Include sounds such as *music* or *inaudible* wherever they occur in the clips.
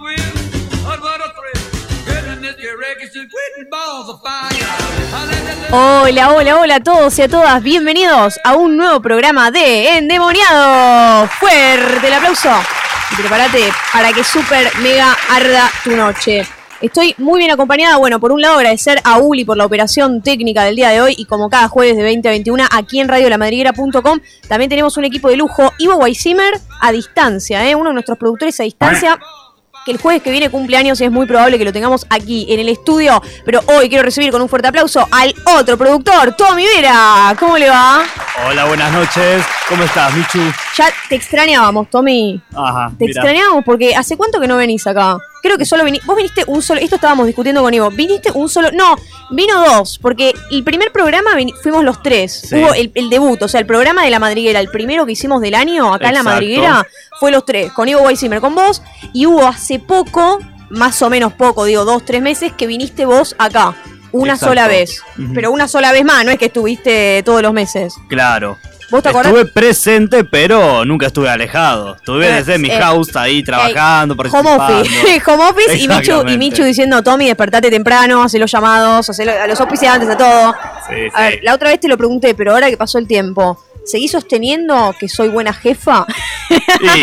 *laughs* Hola, hola, hola a todos y a todas. Bienvenidos a un nuevo programa de Endemoniado. Fuerte el aplauso. Y prepárate para que super mega arda tu noche. Estoy muy bien acompañada. Bueno, por un lado agradecer a Uli por la operación técnica del día de hoy y como cada jueves de 20 a 21 aquí en radiolamadriguera.com también tenemos un equipo de lujo. Ivo Weissimer a distancia, ¿eh? uno de nuestros productores a distancia que el jueves que viene cumpleaños y es muy probable que lo tengamos aquí en el estudio. Pero hoy quiero recibir con un fuerte aplauso al otro productor, Tommy Vera. ¿Cómo le va? Hola, buenas noches. ¿Cómo estás, Michu? Ya te extrañábamos, Tommy. Ajá. Te mira. extrañábamos porque ¿hace cuánto que no venís acá? Creo que solo viniste. Vos viniste un solo. Esto estábamos discutiendo con Ivo. Viniste un solo. No, vino dos. Porque el primer programa fuimos los tres. Sí. Hubo el, el debut, o sea, el programa de la madriguera, el primero que hicimos del año acá en la madriguera, fue los tres. Con Ivo Weissimer, con vos. Y hubo hace poco, más o menos poco, digo, dos, tres meses, que viniste vos acá. Una Exacto. sola vez. Pero una sola vez más, no es que estuviste todos los meses. Claro. ¿Vos te acordás? Estuve presente, pero nunca estuve alejado. Estuve Eh, desde mi eh, house ahí trabajando, Home participando. office, *laughs* home office y Michu, y. Michu diciendo, Tommy, despertate temprano, hacé los llamados, hacé a los auspiciantes, a todo. Sí, A ver, sí. la otra vez te lo pregunté, pero ahora que pasó el tiempo, ¿seguís sosteniendo que soy buena jefa? *laughs* Y,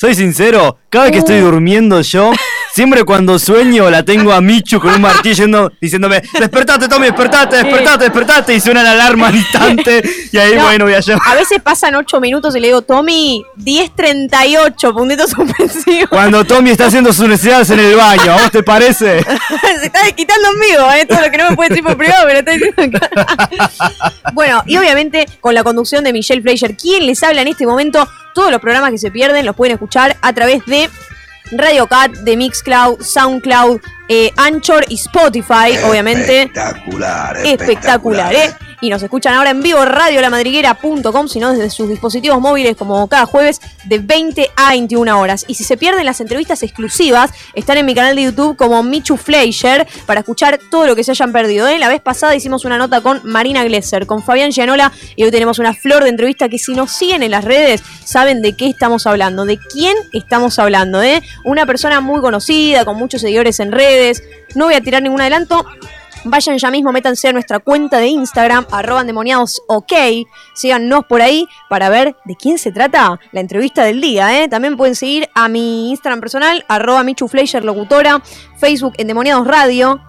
soy sincero, cada vez que estoy Uh. durmiendo yo, siempre cuando sueño la tengo a Michu con un martillo yendo- diciéndome, despertate Tommy, despertate, despertate, despertate, y suena la alarma al instante, y ahí No. bueno voy a llevar. A veces pasan ocho minutos y le digo, Tommy, 10.38, puntitos suspensivos. Cuando Tommy está haciendo sus necesidades en el baño, ¿a vos te parece? *laughs* Se está desquitando en vivo, ¿eh? todo lo que no me puede decir por privado, me lo está diciendo acá. *laughs* bueno, y obviamente con la conducción de Michelle Fleischer, quien les habla en este momento, todos los programas que se pierden los pueden escuchar a través de Radio Cat, de Mixcloud, Soundcloud, eh, Anchor y Spotify, obviamente. Espectacular, Espectacular, ¿eh? Y nos escuchan ahora en vivo radiolamadriguera.com, sino desde sus dispositivos móviles como cada jueves de 20 a 21 horas. Y si se pierden las entrevistas exclusivas, están en mi canal de YouTube como Michu Fleischer para escuchar todo lo que se hayan perdido. ¿eh? La vez pasada hicimos una nota con Marina Glesser, con Fabián Gianola y hoy tenemos una flor de entrevista que si nos siguen en las redes saben de qué estamos hablando, de quién estamos hablando. ¿eh? Una persona muy conocida, con muchos seguidores en redes. No voy a tirar ningún adelanto, Vayan ya mismo, métanse a nuestra cuenta de Instagram, arroba endemoniados ok. Síganos por ahí para ver de quién se trata la entrevista del día. ¿eh? También pueden seguir a mi Instagram personal, arroba Michu Fleischer Locutora, Facebook Endemoniados Radio.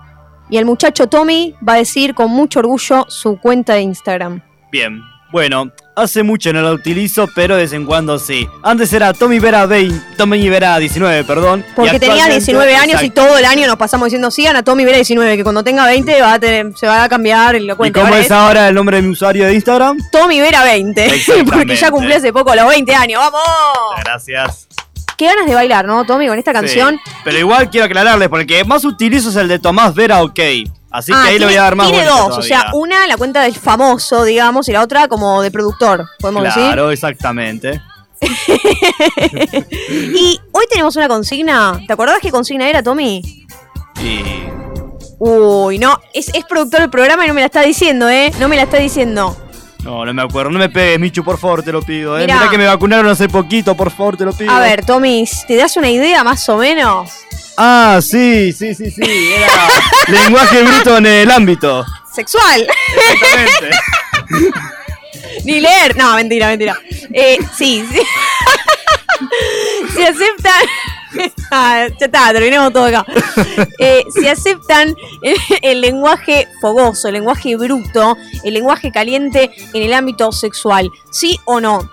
Y el muchacho Tommy va a decir con mucho orgullo su cuenta de Instagram. Bien, bueno, hace mucho no la utilizo, pero de vez en cuando sí. Antes era Tommy Vera 20, Tommy Vera 19, perdón. y Porque tenía actualmente- 19 años y todo el año nos pasamos diciendo sigan a Tommy Vera 19, que cuando tenga 20 va a tener, se va a cambiar y lo ¿Y cuento. cómo Ahora es ahora el nombre de mi usuario de Instagram? Tommy Vera 20, *laughs* porque ya cumplí hace poco los 20 años. ¡Vamos! Gracias. Qué ganas de bailar, ¿no, Tommy, con esta canción? Sí, Pero igual quiero aclararles, porque más utilizo es el de Tomás Vera OK. Así Ah, que ahí le voy a dar más Tiene dos, o sea, una la cuenta del famoso, digamos, y la otra como de productor, podemos Claro, exactamente. decir. *laughs* Y hoy tenemos una consigna. ¿Te acordás qué consigna era, Tommy? Y. Uy, no, es, es productor del programa y no me la está diciendo, ¿eh? No me la está diciendo. No, no me acuerdo. No me pegues, Michu, por favor, te lo pido. ¿eh? Mirá. Mirá que me vacunaron hace poquito, por favor, te lo pido. A ver, Tommy, ¿te das una idea más o menos? Ah, sí, sí, sí, sí. Era *laughs* lenguaje bruto en el ámbito. Sexual. Exactamente. *laughs* Ni leer. No, mentira, mentira. Eh, sí, sí. *laughs* Se aceptan. *laughs* Ah, ya está, terminemos todo acá. *laughs* Eh, se aceptan el, *laughs* el lenguaje fogoso, el lenguaje bruto, el lenguaje caliente en el ámbito sexual. ¿Sí o no?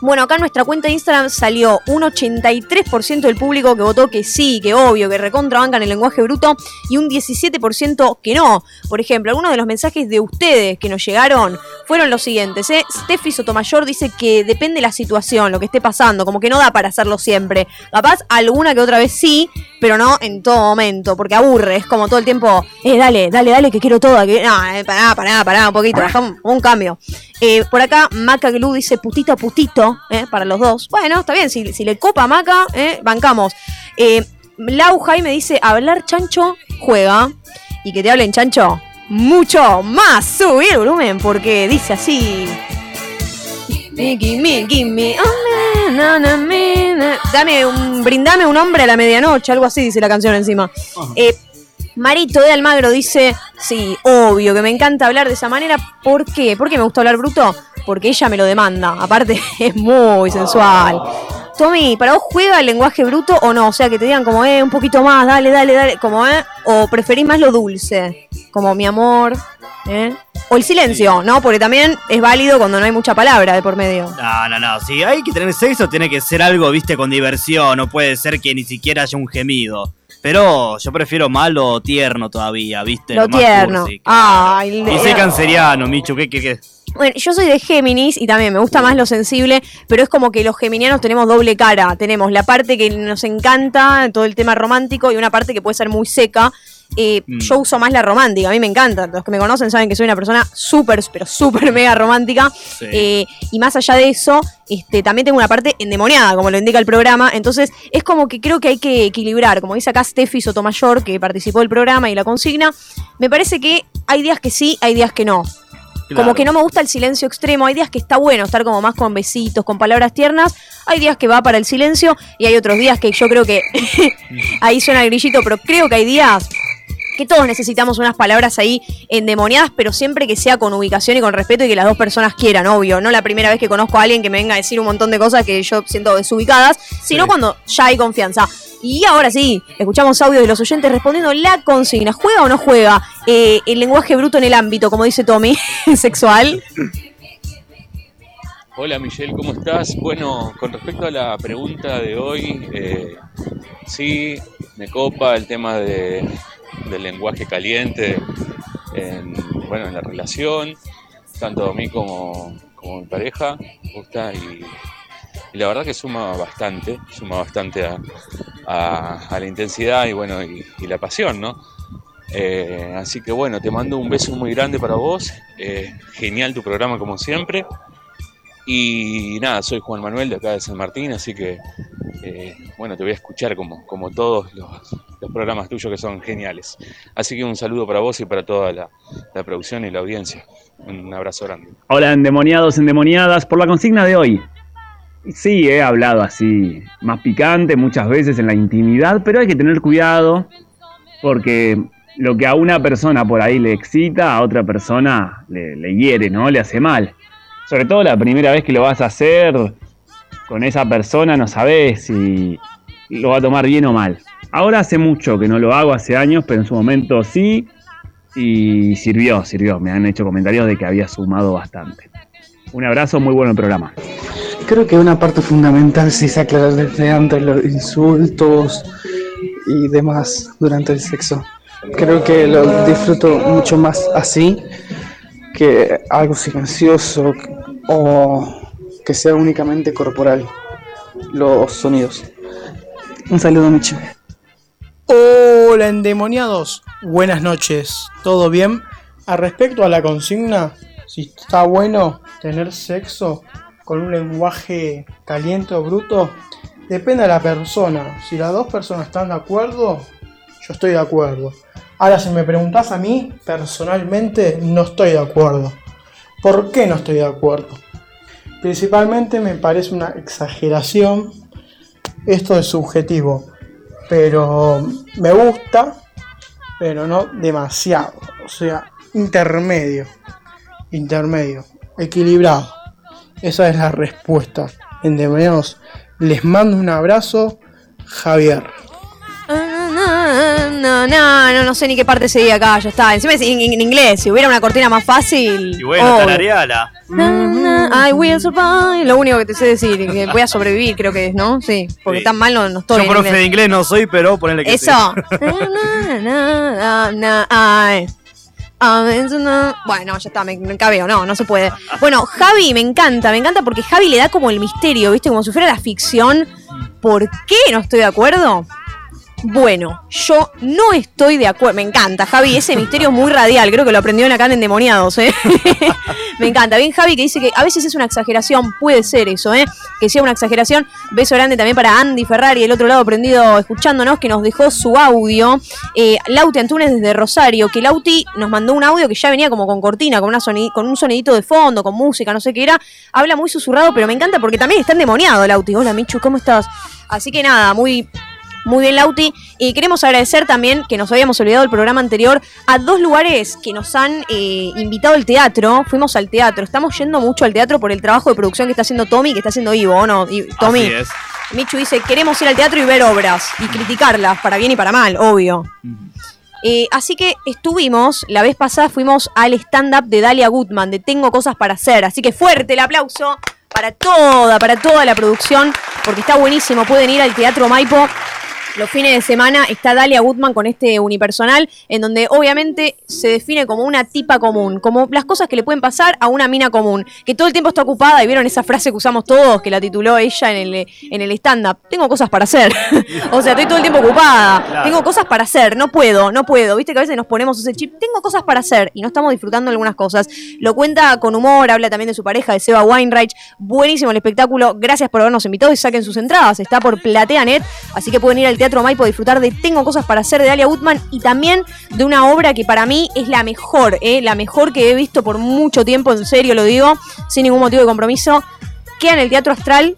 Bueno, acá en nuestra cuenta de Instagram salió un 83% del público que votó que sí, que obvio, que recontrabancan el lenguaje bruto y un 17% que no. Por ejemplo, algunos de los mensajes de ustedes que nos llegaron fueron los siguientes. ¿eh? Steffi Sotomayor dice que depende de la situación, lo que esté pasando, como que no da para hacerlo siempre. Capaz alguna que otra vez sí, pero no en todo momento, porque aburre, es como todo el tiempo, eh, dale, dale, dale, que quiero todo. Que... No, eh, pará, pará, pará, un poquito, bajamos un cambio. Eh, por acá, Maca Glue dice putito a eh, para los dos. Bueno, está bien, si, si le copa a Maca, eh, bancamos. Eh, Lau Jaime dice, hablar chancho, juega. Y que te hablen chancho, mucho más. Subir el volumen, porque dice así. Gimme, gimme, oh. Dame un, brindame un hombre a la medianoche, algo así dice la canción encima. Eh, Marito de Almagro dice, sí, obvio, que me encanta hablar de esa manera. ¿Por qué? ¿Por qué me gusta hablar bruto? Porque ella me lo demanda. Aparte, *laughs* es muy sensual. Tommy, ¿para vos juega el lenguaje bruto o no? O sea, que te digan como, eh, un poquito más, dale, dale, dale, como, eh, o preferís más lo dulce, como mi amor, eh. O el silencio, ¿no? Porque también es válido cuando no hay mucha palabra de por medio. No, no, no. Si hay que tener sexo, tiene que ser algo, viste, con diversión. No puede ser que ni siquiera haya un gemido. Pero yo prefiero malo o tierno todavía, viste. Lo más tierno. cursi, Ay, Y soy canceriano, Michu, ¿qué, qué, qué? Bueno, yo soy de Géminis y también me gusta más lo sensible, pero es como que los geminianos tenemos doble cara. Tenemos la parte que nos encanta, todo el tema romántico, y una parte que puede ser muy seca. Eh, Mm. Yo uso más la romántica, a mí me encanta. Los que me conocen saben que soy una persona súper, pero súper mega romántica. Sí. Eh, y más allá de eso, este, también tengo una parte endemoniada, como lo indica el programa. Entonces, es como que creo que hay que equilibrar. Como dice acá Steffi Sotomayor, que participó del programa y la consigna, me parece que hay días que sí, hay días que no. Como que no me gusta el silencio extremo. Hay días que está bueno estar como más con besitos, con palabras tiernas. Hay días que va para el silencio y hay otros días que yo creo que *laughs* ahí suena el grillito, pero creo que hay días que todos necesitamos unas palabras ahí endemoniadas, pero siempre que sea con ubicación y con respeto y que las dos personas quieran, obvio. No la primera vez que conozco a alguien que me venga a decir un montón de cosas que yo siento desubicadas, sino Sí. cuando ya hay confianza. Y ahora sí, escuchamos audio de los oyentes respondiendo la consigna. ¿Juega o no juega eh, el lenguaje bruto en el ámbito, como dice Tommy, *laughs* sexual? Hola Michelle, ¿cómo estás? Bueno, con respecto a la pregunta de hoy, eh, sí, me copa el tema de, del lenguaje caliente en, bueno, en la relación, tanto a mí como, como a mi pareja, me gusta y, la verdad que suma bastante, suma bastante a, a- la intensidad y bueno, y la pasión, ¿no? Eh, así que bueno, te mando un beso muy grande para vos, eh, genial tu programa como siempre. Y nada, soy Juan Manuel de acá de San Martín, así que eh, bueno, te voy a escuchar como, como todos los, programas tuyos que son geniales. Así que un saludo para vos y para toda la, la producción y la audiencia. Un abrazo grande. Hola, endemoniados, endemoniadas, por la consigna de hoy. Sí, he hablado así, más picante muchas veces en la intimidad, pero hay que tener cuidado porque lo que a una persona por ahí le excita, a otra persona le, le hiere, ¿no? Le hace mal. Sobre todo la primera vez que lo vas a hacer con esa persona, no sabes si lo va a tomar bien o mal. Ahora hace mucho que no lo hago, hace años, pero en su momento sí, y sirvió, sirvió. Me han hecho comentarios de que había sumado bastante. Un abrazo, muy bueno el programa. Creo que una parte fundamental sí es aclarar desde antes los insultos y demás durante el sexo. Creo que lo disfruto mucho más así que algo silencioso o que sea únicamente corporal los sonidos. Un saludo, Michi. Hola endemoniados, buenas noches, ¿todo bien? A respecto a la consigna, si está bueno tener sexo con un lenguaje caliente o bruto, depende de la persona. Si las dos personas están de acuerdo, yo estoy de acuerdo. Ahora, si me preguntás a mí, personalmente no estoy de acuerdo. ¿Por qué no estoy de acuerdo? Principalmente me parece una exageración. Esto es subjetivo pero me gusta, pero no demasiado. O sea, intermedio, intermedio, equilibrado. Esa es la respuesta. Endemoniados, les mando un abrazo, Javier. No, no, no, no, sé ni qué parte seguía acá, ya está. Encima es en, en inglés, si hubiera una cortina más fácil. Y bueno, obvio. tarareala. Na, na, I will survive. Lo único que te sé decir, que voy a sobrevivir, creo que es, ¿no? Sí, porque Sí. tan mal no, no estoy. Yo en profe de inglés no soy, pero ponele que Eso. sí. *laughs* Na, na, Bueno, ya está, me, me cabeo, no, no se puede. Bueno, Javi me encanta, me encanta porque Javi le da como el misterio, ¿viste? Como si fuera la ficción. ¿Por qué no estoy de acuerdo? Bueno, yo no estoy de acuerdo. Me encanta, Javi. Ese misterio es muy radial. Creo que lo aprendió en acá en Endemoniados, ¿eh? *laughs* Me encanta. Bien, Javi, que dice que a veces es una exageración. Puede ser eso, ¿eh? Que sea una exageración. Beso grande también para Andy Ferrari, el otro lado prendido, escuchándonos, que nos dejó su audio. Eh, Lauti Antunes desde Rosario, que Lauti nos mandó un audio que ya venía como con cortina, con, con un sonidito de fondo, con música, no sé qué era. Habla muy susurrado, pero me encanta porque también está endemoniado, Lauti. Hola, Michu, ¿cómo estás? Así que nada, muy muy bien, Lauti. Y queremos agradecer también, que nos habíamos olvidado el programa anterior, a dos lugares que nos han eh, invitado al teatro. Fuimos al teatro. Estamos yendo mucho al teatro por el trabajo de producción que está haciendo Tommy que está haciendo Ivo, ¿no? Y, Tommy. Así es. Michu dice, queremos ir al teatro y ver obras y criticarlas, para bien y para mal, obvio. Eh, así que estuvimos, la vez pasada fuimos al stand-up de Dalia Goodman, de Tengo Cosas para Hacer. Así que fuerte el aplauso para toda, para toda la producción, porque está buenísimo. Pueden ir al Teatro Maipo los fines de semana está Dalia Goodman con este unipersonal, en donde obviamente se define como una tipa común, como las cosas que le pueden pasar a una mina común, que todo el tiempo está ocupada, y vieron esa frase que usamos todos, que la tituló ella en el, en el stand-up, tengo cosas para hacer. *laughs* o sea, estoy todo el tiempo ocupada, tengo cosas para hacer, no puedo, no puedo. Viste que a veces nos ponemos ese chip, tengo cosas para hacer, y no estamos disfrutando algunas cosas. Lo cuenta con humor, habla también de su pareja, de Seba Weinreich, buenísimo el espectáculo, gracias por habernos invitado y saquen sus entradas, está por PlateaNet, así que pueden ir al teatro Teatro Maipo disfrutar de Tengo cosas para hacer de Dalia Woodman y también de una obra que para mí es la mejor, ¿eh? la mejor que he visto por mucho tiempo, en serio lo digo, sin ningún motivo de compromiso, queda en el Teatro Astral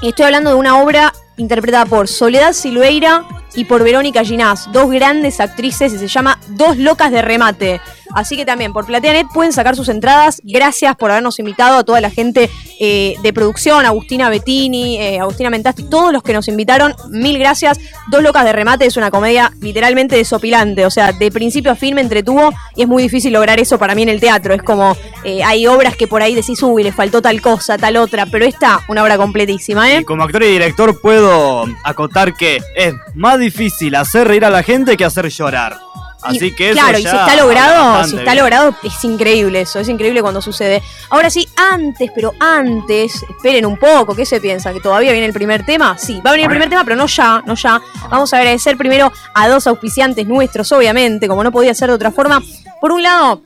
y estoy hablando de una obra interpretada por Soledad Silveira y por Verónica Ginás, dos grandes actrices y se llama Dos Locas de Remate. Así que también por PlateaNet pueden sacar sus entradas. Gracias por habernos invitado a toda la gente eh, de producción, Agustina Bettini, eh, Agustina Mentasti, todos los que nos invitaron. Mil gracias. Dos locas de remate es una comedia literalmente desopilante. O sea, de principio a fin me entretuvo y es muy difícil lograr eso para mí en el teatro. Es como, eh, hay obras que por ahí decís, uy, le faltó tal cosa, tal otra, pero esta, una obra completísima, ¿eh? Y como actor y director puedo acotar que es más difícil hacer reír a la gente que hacer llorar. Así que eso Claro, y si está logrado, si está logrado, es increíble eso, es increíble cuando sucede. Ahora sí, antes, pero antes, esperen un poco, ¿qué se piensa? ¿Que todavía viene el primer tema? Sí, va a venir el primer tema, pero no ya, no ya. Vamos a agradecer primero a dos auspiciantes nuestros, obviamente, como no podía ser de otra forma. Por un lado,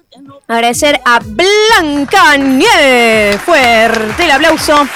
agradecer a Blanca Nieve. Fuerte el aplauso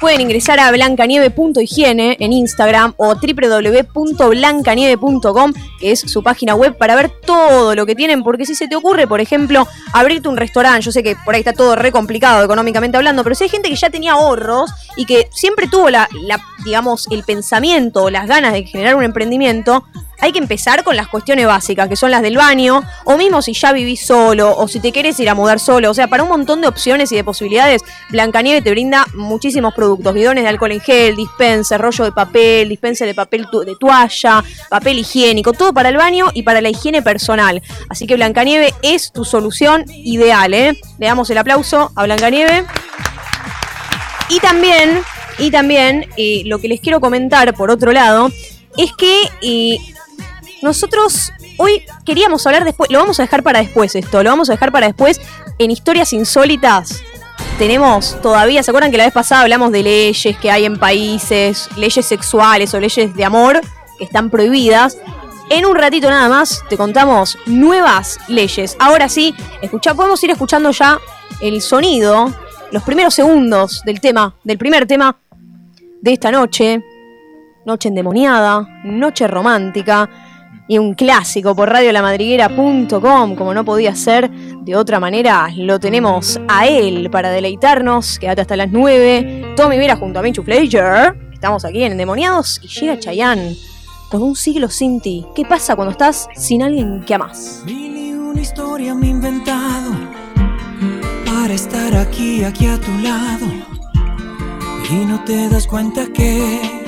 pueden ingresar a blancanieve.higiene en Instagram o www.blancanieve.com, que es su página web, para ver todo lo que tienen. Porque si se te ocurre, por ejemplo, abrirte un restaurante, yo sé que por ahí está todo re complicado económicamente hablando, pero si hay gente que ya tenía ahorros y que siempre tuvo la, la digamos, el pensamiento o las ganas de generar un emprendimiento, hay que empezar con las cuestiones básicas, que son las del baño, o mismo si ya vivís solo, o si te quieres ir a mudar solo. O sea, para un montón de opciones y de posibilidades, Blancanieve te brinda muchísimos productos. Bidones de alcohol en gel, dispenser, rollo de papel, dispenser de papel de toalla, papel higiénico, todo para el baño y para la higiene personal. Así que Blancanieve es tu solución ideal, ¿eh? Le damos el aplauso a Blancanieve. Y también, y también, eh, lo que les quiero comentar, por otro lado, es que eh, nosotros hoy queríamos hablar después, lo vamos a dejar para después esto, lo vamos a dejar para después en historias insólitas. Tenemos todavía, ¿se acuerdan que la vez pasada hablamos de leyes que hay en países, leyes sexuales o leyes de amor que están prohibidas? En un ratito nada más te contamos nuevas leyes. Ahora sí, escucha, podemos ir escuchando ya el sonido, los primeros segundos del tema, del primer tema de esta noche. Noche endemoniada, noche romántica y un clásico por radiolamadriguera.com, como no podía ser de otra manera, lo tenemos a él para deleitarnos. Quédate hasta las 9. Tommy Vera junto a Minchu Flager. Estamos aquí en Endemoniados y llega Chayanne con un siglo sin ti. ¿Qué pasa cuando estás sin alguien que amas? una historia me he inventado para estar aquí, aquí a tu lado. Y no te das cuenta que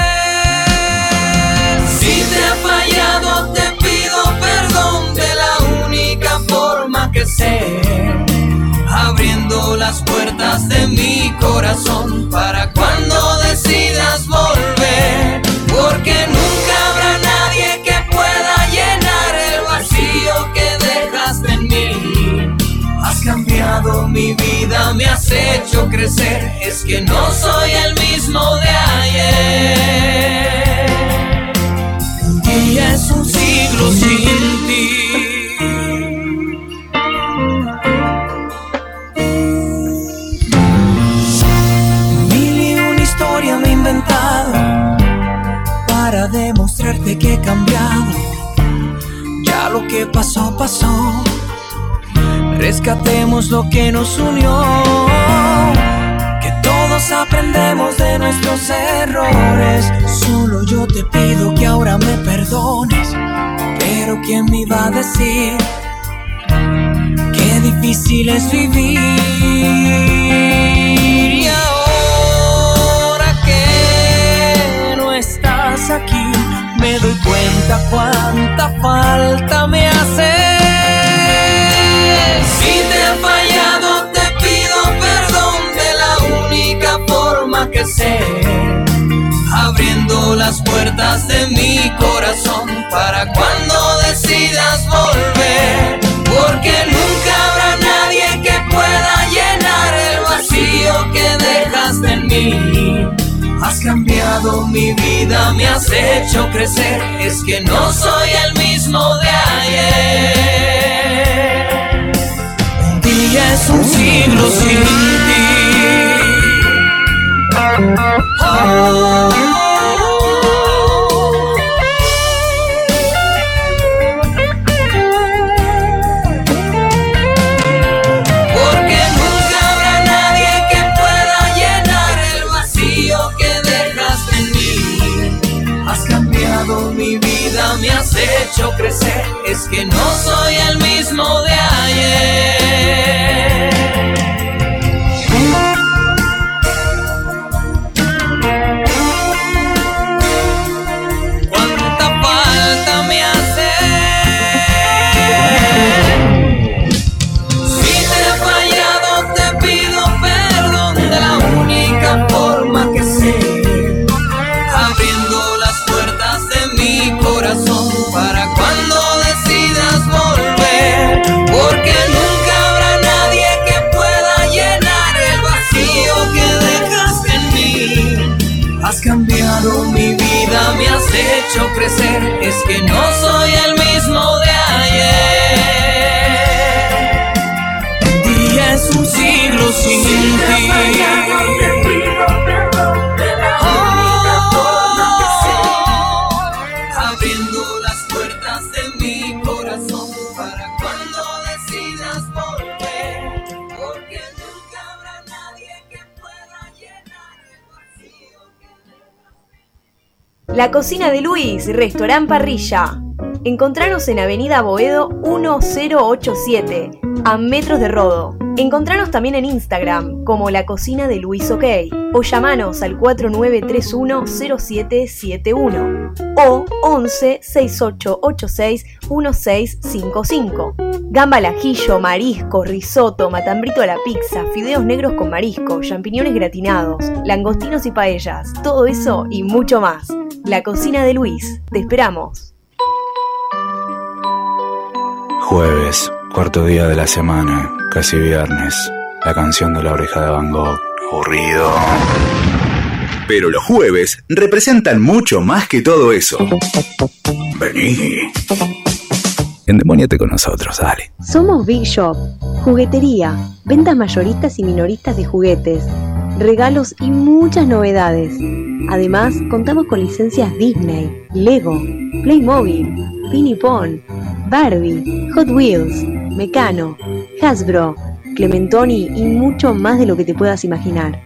Si te he fallado, te pido perdón de la única forma que sé. Abriendo las puertas de mi corazón para cuando decidas volver. Porque nunca habrá nadie que pueda llenar el vacío que dejaste en mí. Has cambiado mi vida, me has hecho crecer. Es que no soy el mismo de ayer. Un día es un siglo sin ti. Para demostrarte que he cambiado. Ya lo que pasó, pasó. Rescatemos lo que nos unió. Todos aprendemos de nuestros errores. Solo yo te pido que ahora me perdones. Pero ¿quién me iba a decir? Qué difícil es vivir. Y ahora que no estás aquí, me doy cuenta cuánta falta me hace. Sé. Abriendo las puertas de mi corazón para cuando decidas volver. Porque nunca habrá nadie que pueda llenar el vacío que dejaste en mí. Has cambiado mi vida, me has hecho crecer. Es que no soy el mismo de ayer. Un día es un siglo sin ti. Crecer. Es que no soy el mismo de ayer. La cocina de Luis, restaurant parrilla. Encontranos en Avenida Boedo 1087, a metros de Rodo. Encontranos también en Instagram como La Cocina de Luis OK o llamanos al 4931 0771 o 11 6886 1655. Gamba al ajillo, marisco, risotto, matambrito a la pizza, fideos negros con marisco, champiñones gratinados, langostinos y paellas, todo eso y mucho más. La cocina de Luis, te esperamos. Jueves, cuarto día de la semana, casi viernes. La canción de la oreja de Van Gogh. Aburrido. Pero los jueves representan mucho más que todo eso. Vení. Endemoniate con nosotros, dale. Somos Big Shop, juguetería, ventas mayoristas y minoristas de juguetes, regalos y muchas novedades. Además, contamos con licencias Disney, Lego, Playmobil, Pinipon, Barbie, Hot Wheels, Mecano, Hasbro, Clementoni y mucho más de lo que te puedas imaginar.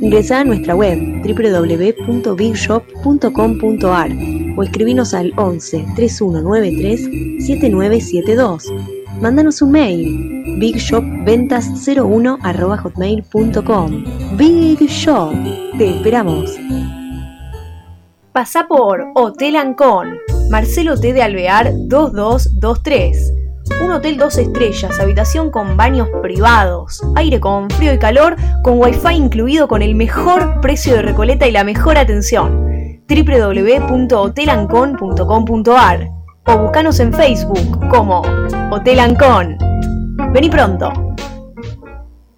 Ingresá a nuestra web www.bigshop.com.ar o escribinos al 11 3193 7972. Mándanos un mail bigshopventas01 Big Shop, te esperamos. Pasá por Hotel Ancon, Marcelo T. de Alvear 2223. Un hotel dos estrellas, habitación con baños privados, aire con frío y calor, con wifi incluido con el mejor precio de Recoleta y la mejor atención. www.hotelancon.com.ar o buscanos en Facebook como Hotel Ancon. Vení pronto.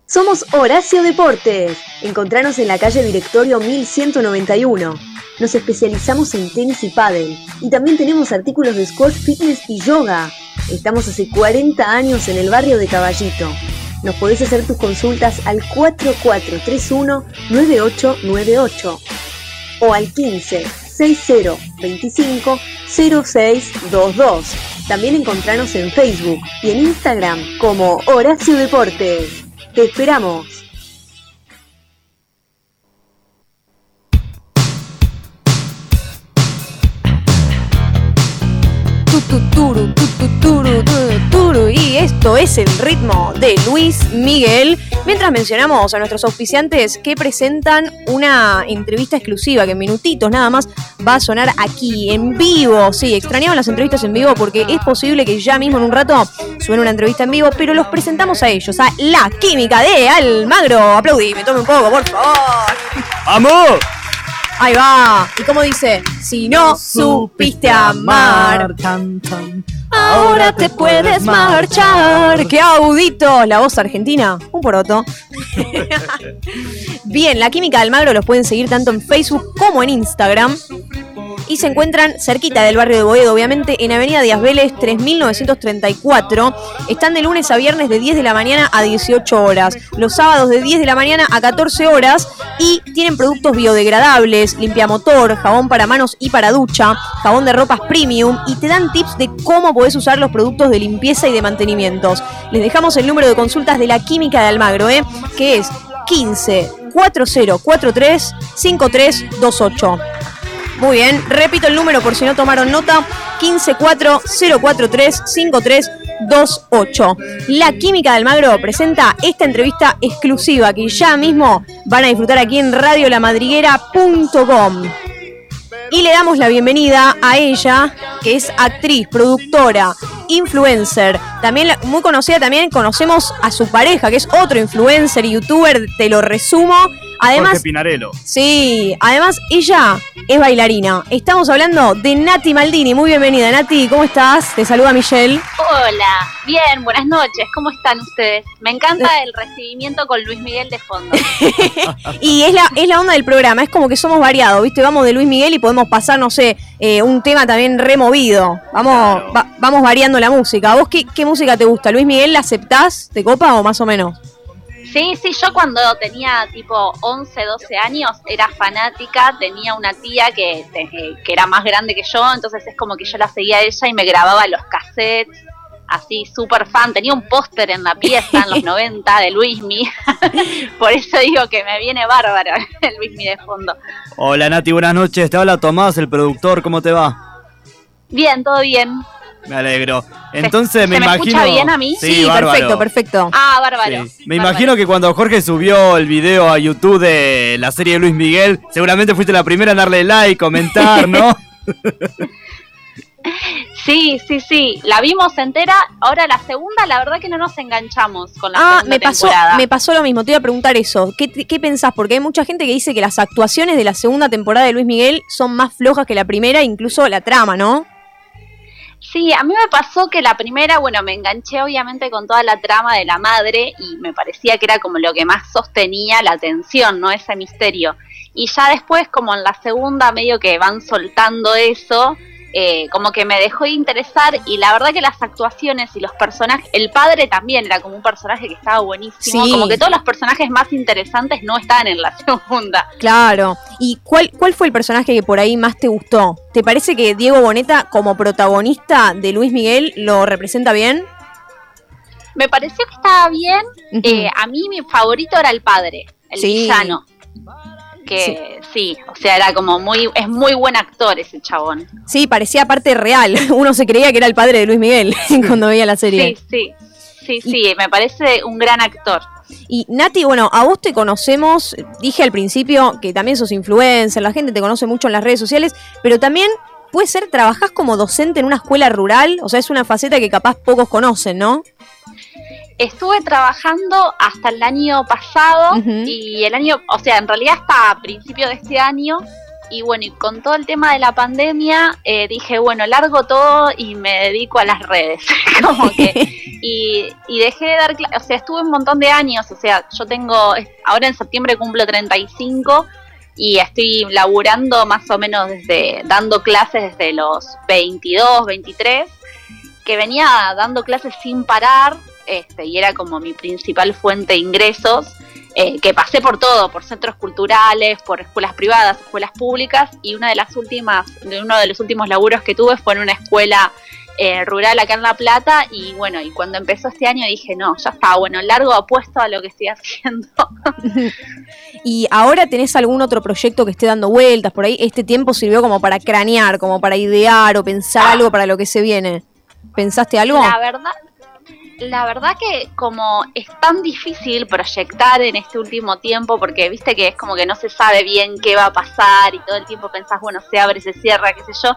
Somos Horacio Deportes. Encontranos en la calle Directorio 1191. Nos especializamos en tenis y pádel y también tenemos artículos de squash, fitness y yoga. Estamos hace 40 años en el barrio de Caballito. Nos podés hacer tus consultas al 4431-9898 o al 15 60 25 0622. También encontranos en Facebook y en Instagram como Horacio Deportes. Te esperamos. Tu, Y esto es el ritmo de Luis Miguel. Mientras mencionamos a nuestros auspiciantes que presentan una entrevista exclusiva que en minutitos nada más va a sonar aquí en vivo. Sí, extrañaban las entrevistas en vivo porque es posible que ya mismo en un rato suene una entrevista en vivo, pero los presentamos a ellos, a La Química de Almagro. Aplaudime, tome un poco, por favor. ¡Vamos! Ahí va. ¿Y cómo dice? Si no supiste amar, ahora te puedes marchar. ¡Qué audito! La voz argentina. Un poroto. *laughs* Bien, la química del Magro los pueden seguir tanto en Facebook como en Instagram. Y se encuentran cerquita del barrio de Boedo, obviamente, en Avenida Díaz Vélez 3934. Están de lunes a viernes de 10 de la mañana a 18 horas. Los sábados de 10 de la mañana a 14 horas. Y tienen productos biodegradables, limpiamotor, jabón para manos y para ducha, jabón de ropas premium. Y te dan tips de cómo podés usar los productos de limpieza y de mantenimientos. Les dejamos el número de consultas de la Química de Almagro, ¿eh? que es 15 4043 5328. Muy bien, repito el número por si no tomaron nota, 1540435328. La Química de Almagro presenta esta entrevista exclusiva que ya mismo van a disfrutar aquí en radiolamadriguera.com. Y le damos la bienvenida a ella, que es actriz, productora, influencer, también muy conocida también, conocemos a su pareja, que es otro influencer youtuber, te lo resumo. Además, Jorge Pinarello. Sí, además ella es bailarina. Estamos hablando de Nati Maldini. Muy bienvenida, Nati. ¿Cómo estás? Te saluda Michelle. Hola, bien, buenas noches, ¿cómo están ustedes? Me encanta el recibimiento con Luis Miguel de fondo. *laughs* Y es la, es la onda del programa, es como que somos variados, ¿viste? Vamos de Luis Miguel y podemos pasar, no sé, eh, un tema también removido. Vamos, va- vamos variando la música. ¿A vos qué, qué música te gusta? ¿Luis Miguel la aceptás? ¿Te copa o más o menos? Sí, sí, yo cuando tenía tipo 11, 12 años era fanática, tenía una tía que, te- que era más grande que yo, entonces es como que yo la seguía a ella y me grababa los cassettes, así súper fan, tenía un póster en la pieza en los *laughs* 90 de Luismi, *laughs* por eso digo que me viene bárbaro *laughs* el Luismi de fondo. Hola Nati, buenas noches. Te habla Tomás, el productor. ¿Cómo te va? Bien, todo bien. Me alegro. Entonces me ¿se me imagino. escucha bien a mí? Sí, bárbaro. perfecto, perfecto. Ah, bárbaro. Sí. Me imagino que cuando Jorge subió el video a YouTube de la serie de Luis Miguel, seguramente fuiste la primera en darle like, comentar, ¿no? *laughs* Sí, sí, sí, la vimos entera. Ahora la segunda, la verdad que no nos enganchamos con la Ah, segunda me pasó, temporada. me pasó lo mismo. Te iba a preguntar eso. ¿Qué, ¿Qué pensás? Porque hay mucha gente que dice que las actuaciones de la segunda temporada de Luis Miguel son más flojas que la primera, incluso la trama, ¿no? Sí, a mí me pasó que la primera, bueno, me enganché obviamente con toda la trama de la madre y me parecía que era como lo que más sostenía la tensión, ¿no? Ese misterio. Y ya después, como en la segunda, medio que van soltando eso, eh, como que me dejó de interesar y la verdad que las actuaciones y los personajes, el padre también era como un personaje que estaba buenísimo, Sí. como que todos los personajes más interesantes no estaban en la *laughs* segunda. Claro. ¿Y cuál, cuál fue el personaje que por ahí más te gustó? ¿Te parece que Diego Boneta, como protagonista de Luis Miguel, lo representa bien? Me pareció que estaba bien. Eh, a mí mi favorito era el padre, el Sí. villano. Que sí. o sea, era como muy, es muy buen actor ese chabón. Sí, parecía aparte real. *laughs* Uno se creía que era el padre de Luis Miguel *laughs* cuando veía la serie. Sí, sí, sí, sí, me parece un gran actor. Y Nati, bueno, a vos te conocemos, dije al principio que también sos influencer, la gente te conoce mucho en las redes sociales, pero también puede ser, trabajás como docente en una escuela rural, o sea, es una faceta que capaz pocos conocen, ¿no? Estuve trabajando hasta el año pasado y el año, o sea, en realidad hasta a principio de este año. Y bueno, y con todo el tema de la pandemia, eh, dije, bueno, largo todo y me dedico a las redes. *laughs* Como que, *laughs* y, y dejé de dar clases, o sea, estuve un montón de años, o sea, yo tengo, ahora en septiembre cumplo 35 y estoy laburando más o menos desde, dando clases desde los 22, 23, que venía dando clases sin parar, este, y era como mi principal fuente de ingresos, eh, que pasé por todo, por centros culturales, por escuelas privadas, escuelas públicas, y una de las últimas, uno de los últimos laburos que tuve fue en una escuela eh, rural acá en La Plata, y bueno, y cuando empezó este año dije, no, ya está, bueno, largo apuesto a lo que estoy *laughs* haciendo. *laughs* ¿Y ahora tenés algún otro proyecto que esté dando vueltas por ahí? ¿Este tiempo sirvió como para cranear, como para idear o pensar algo para lo que se viene? ¿Pensaste algo? La verdad, la verdad que como es tan difícil proyectar en este último tiempo, porque viste que es como que no se sabe bien qué va a pasar y todo el tiempo pensás, bueno, se abre, se cierra, qué sé yo.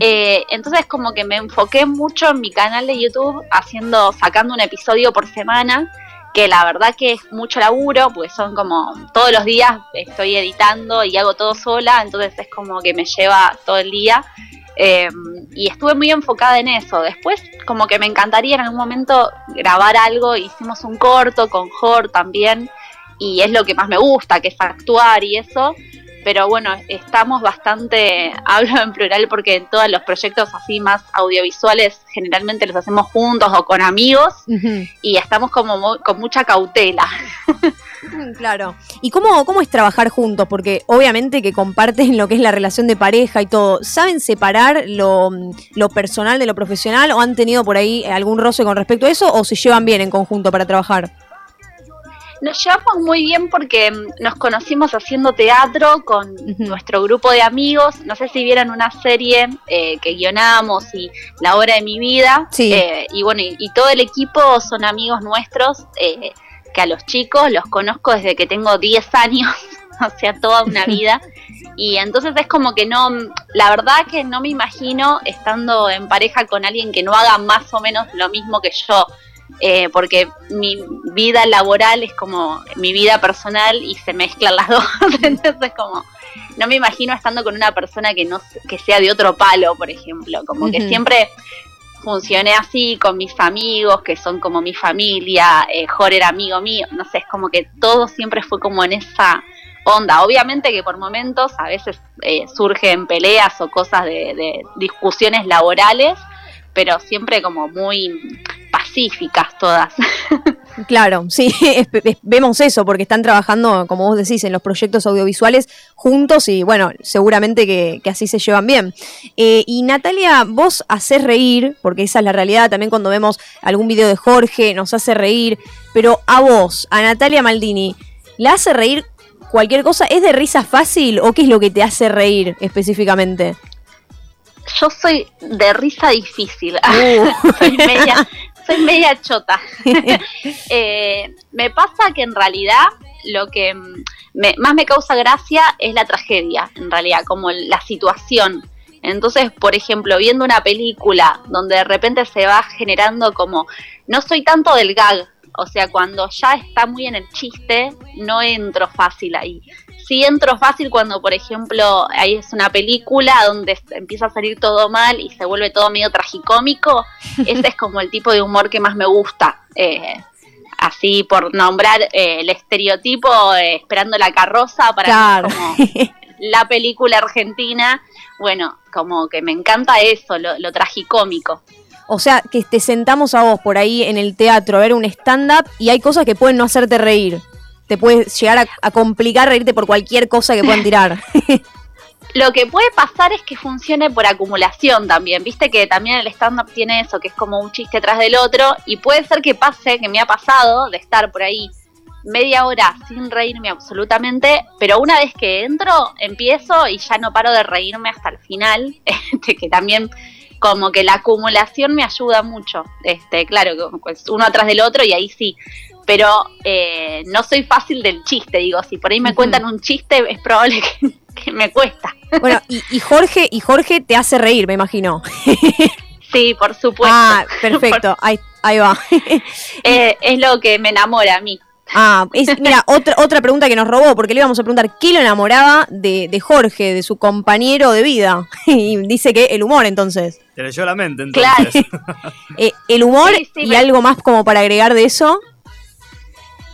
eh, entonces como que me enfoqué mucho en mi canal de YouTube haciendo, sacando un episodio por semana, que la verdad que es mucho laburo, porque son como todos los días estoy editando y hago todo sola, entonces es como que me lleva todo el día. Eh, y estuve muy enfocada en eso. Después, como que me encantaría en algún momento grabar algo. Hicimos un corto con Jor también, y es lo que más me gusta, que es actuar y eso. Pero bueno, estamos bastante, *laughs* hablo en plural porque en todos los proyectos así más audiovisuales generalmente los hacemos juntos o con amigos y estamos como con mucha cautela. Mm, Claro. ¿Y cómo, cómo es trabajar juntos? Porque obviamente que comparten lo que es la relación de pareja y todo. ¿Saben separar lo, lo personal de lo profesional o han tenido por ahí algún roce con respecto a eso o se llevan bien en conjunto para trabajar? Nos llevamos muy bien porque mm, nos conocimos haciendo teatro con nuestro grupo de amigos. No sé si vieron una serie eh, que guionamos y La hora de mi vida. Sí. Eh, y bueno, y, y todo el equipo son amigos nuestros, eh, que a los chicos los conozco desde que tengo 10 años, *laughs* o sea, toda una *laughs* vida. Y entonces es como que no, la verdad que no me imagino estando en pareja con alguien que no haga más o menos lo mismo que yo. Eh, porque mi vida laboral es como mi vida personal y se mezclan las *laughs* dos. Entonces, como no me imagino estando con una persona que no que sea de otro palo, por ejemplo. Como que siempre funcioné así con mis amigos, que son como mi familia. Eh, Jor era amigo mío. No sé, es como que todo siempre fue como en esa onda. Obviamente que por momentos a veces eh, surgen peleas o cosas de, de discusiones laborales, pero siempre como muy pacíficas todas. *laughs* Claro, sí, *laughs* es- es- vemos eso porque están trabajando, como vos decís, en los proyectos audiovisuales juntos y bueno, seguramente que, que así se llevan bien. Eh, y Natalia, vos haces reír, porque esa es la realidad, también cuando vemos algún video de Jorge nos hace reír, pero a vos, a Natalia Maldini, ¿la hace reír cualquier cosa? ¿Es de risa fácil o qué es lo que te hace reír específicamente? Yo soy de risa difícil. *laughs* soy media, soy media chota. *laughs* Eh, me pasa que en realidad lo que me- más me causa gracia es la tragedia, en realidad, como la situación. Entonces, por ejemplo, viendo una película donde de repente se va generando como, no soy tanto del gag, o sea, cuando ya está muy en el chiste, no entro fácil ahí. Sí entro fácil cuando, por ejemplo, ahí es una película donde empieza a salir todo mal y se vuelve todo medio tragicómico. *laughs* Ese es como el tipo de humor que más me gusta. Eh, así por nombrar eh, el estereotipo eh, esperando la carroza para Claro. como *laughs* la película argentina. Bueno, como que me encanta eso, lo, lo tragicómico. O sea, que te sentamos a vos por ahí en el teatro a ver un stand-up y hay cosas que pueden no hacerte reír. Te puede llegar a, complicar reírte por cualquier cosa que puedan tirar. *laughs* Lo que puede pasar es que funcione por acumulación también. Viste que también el stand-up tiene eso, que es como un chiste tras del otro. Y puede ser que pase, que me ha pasado, de estar por ahí media hora sin reírme absolutamente. Pero una vez que entro, empiezo y ya no paro de reírme hasta el final. *laughs* Este, que también como que la acumulación me ayuda mucho. Este, claro, pues uno atrás del otro y ahí sí. Pero eh, no soy fácil del chiste, digo, si por ahí me cuentan un chiste, es probable *laughs* que, me cuesta. Bueno, y, y Jorge, y Jorge te hace reír, me imagino. *laughs* Sí, por supuesto. Ah, perfecto, *laughs* ahí, ahí va. Eh, es lo que me enamora a mí. Ah, es- mira, otra, otra pregunta que nos robó, porque le íbamos a preguntar qué lo enamoraba de, de Jorge, de su compañero de vida. Y dice que el humor, entonces. Te leyó la mente entonces. Eh, el humor Sí, sí, y me- algo más como para agregar de eso.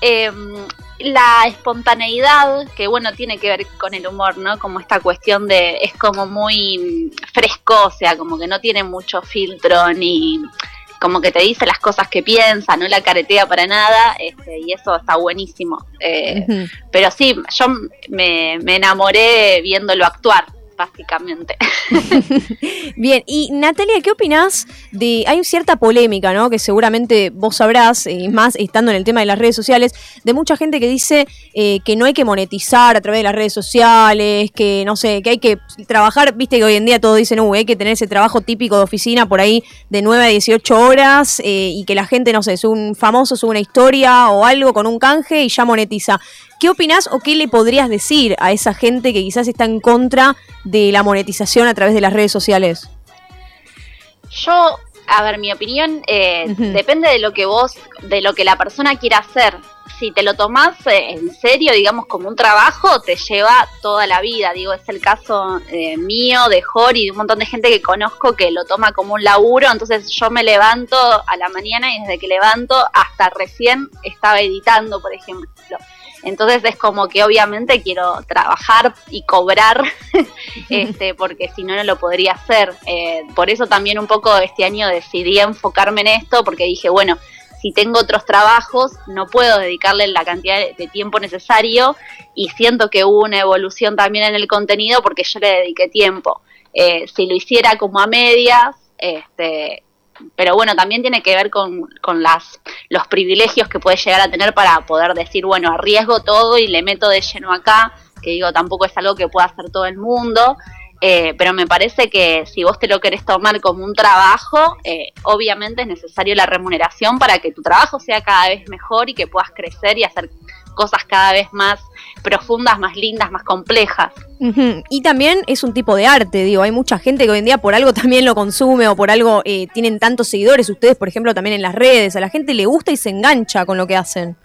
Eh, la espontaneidad, que bueno, tiene que ver con el humor, ¿no? Como esta cuestión de, es como muy fresco, o sea, como que no tiene mucho filtro ni como que te dice las cosas que piensa, no la caretea para nada, este, y eso está buenísimo. Eh, pero sí, yo me, me enamoré viéndolo actuar, básicamente. *laughs* Bien, y Natalia, ¿qué opinás de... Hay cierta polémica, ¿no? Que seguramente vos sabrás, y más estando en el tema de las redes sociales, de mucha gente que dice eh, que no hay que monetizar a través de las redes sociales, que no sé, que hay que trabajar, viste que hoy en día todos dicen, uy, hay que tener ese trabajo típico de oficina por ahí de 9 a 18 horas eh, y que la gente, no sé, es un famoso, sube una historia o algo con un canje y ya monetiza. ¿Qué opinás o qué le podrías decir a esa gente que quizás está en contra de la monetización a través de las redes sociales? Yo, a ver, mi opinión eh, depende de lo que vos, de lo que la persona quiera hacer. Si te lo tomás eh, en serio, digamos, como un trabajo, te lleva toda la vida. Digo, es el caso eh, mío, de Jori, de un montón de gente que conozco que lo toma como un laburo. Entonces yo me levanto a la mañana y desde que levanto hasta recién estaba editando, por ejemplo. Entonces es como que obviamente quiero trabajar y cobrar, *laughs* este, porque si no, no lo podría hacer. Eh, por eso también un poco este año decidí enfocarme en esto, porque dije, bueno, si tengo otros trabajos, no puedo dedicarle la cantidad de tiempo necesario y siento que hubo una evolución también en el contenido porque yo le dediqué tiempo. Eh, si lo hiciera como a medias, este, pero bueno, también tiene que ver con, con las, los privilegios que puedes llegar a tener para poder decir, bueno, arriesgo todo y le meto de lleno acá, que digo, tampoco es algo que pueda hacer todo el mundo, eh, pero me parece que si vos te lo querés tomar como un trabajo, eh, obviamente es necesario la remuneración para que tu trabajo sea cada vez mejor y que puedas crecer y hacer cosas cada vez más profundas, más lindas, más complejas. Y también es un tipo de arte, digo, hay mucha gente que hoy en día por algo *laughs* también lo consume o por algo eh, tienen tantos seguidores, ustedes por ejemplo también en las redes, a la gente le gusta y se engancha con lo que hacen.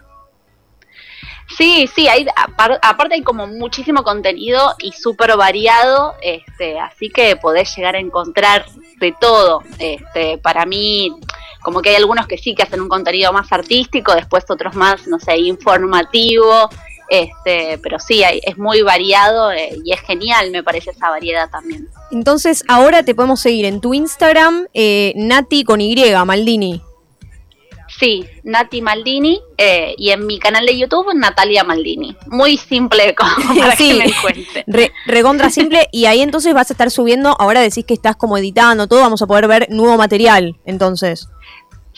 Sí, sí, hay, apar- aparte hay como muchísimo contenido y súper variado, este, así que podés llegar a encontrar de todo. Este, para mí, como que hay algunos que sí que hacen un contenido más artístico, después otros más, no sé, informativo, este, pero sí, hay- es muy variado eh, y es genial, me parece esa variedad también. Entonces ahora te podemos seguir en tu Instagram, eh, Nati con Y, Maldini. Sí, Nati Maldini eh, y en mi canal de YouTube Natalia Maldini. Muy simple *laughs* como *laughs* para Sí. que me encuentren. Re, recontra simple y ahí entonces vas a estar subiendo, ahora decís que estás como editando todo, vamos a poder ver nuevo material, entonces.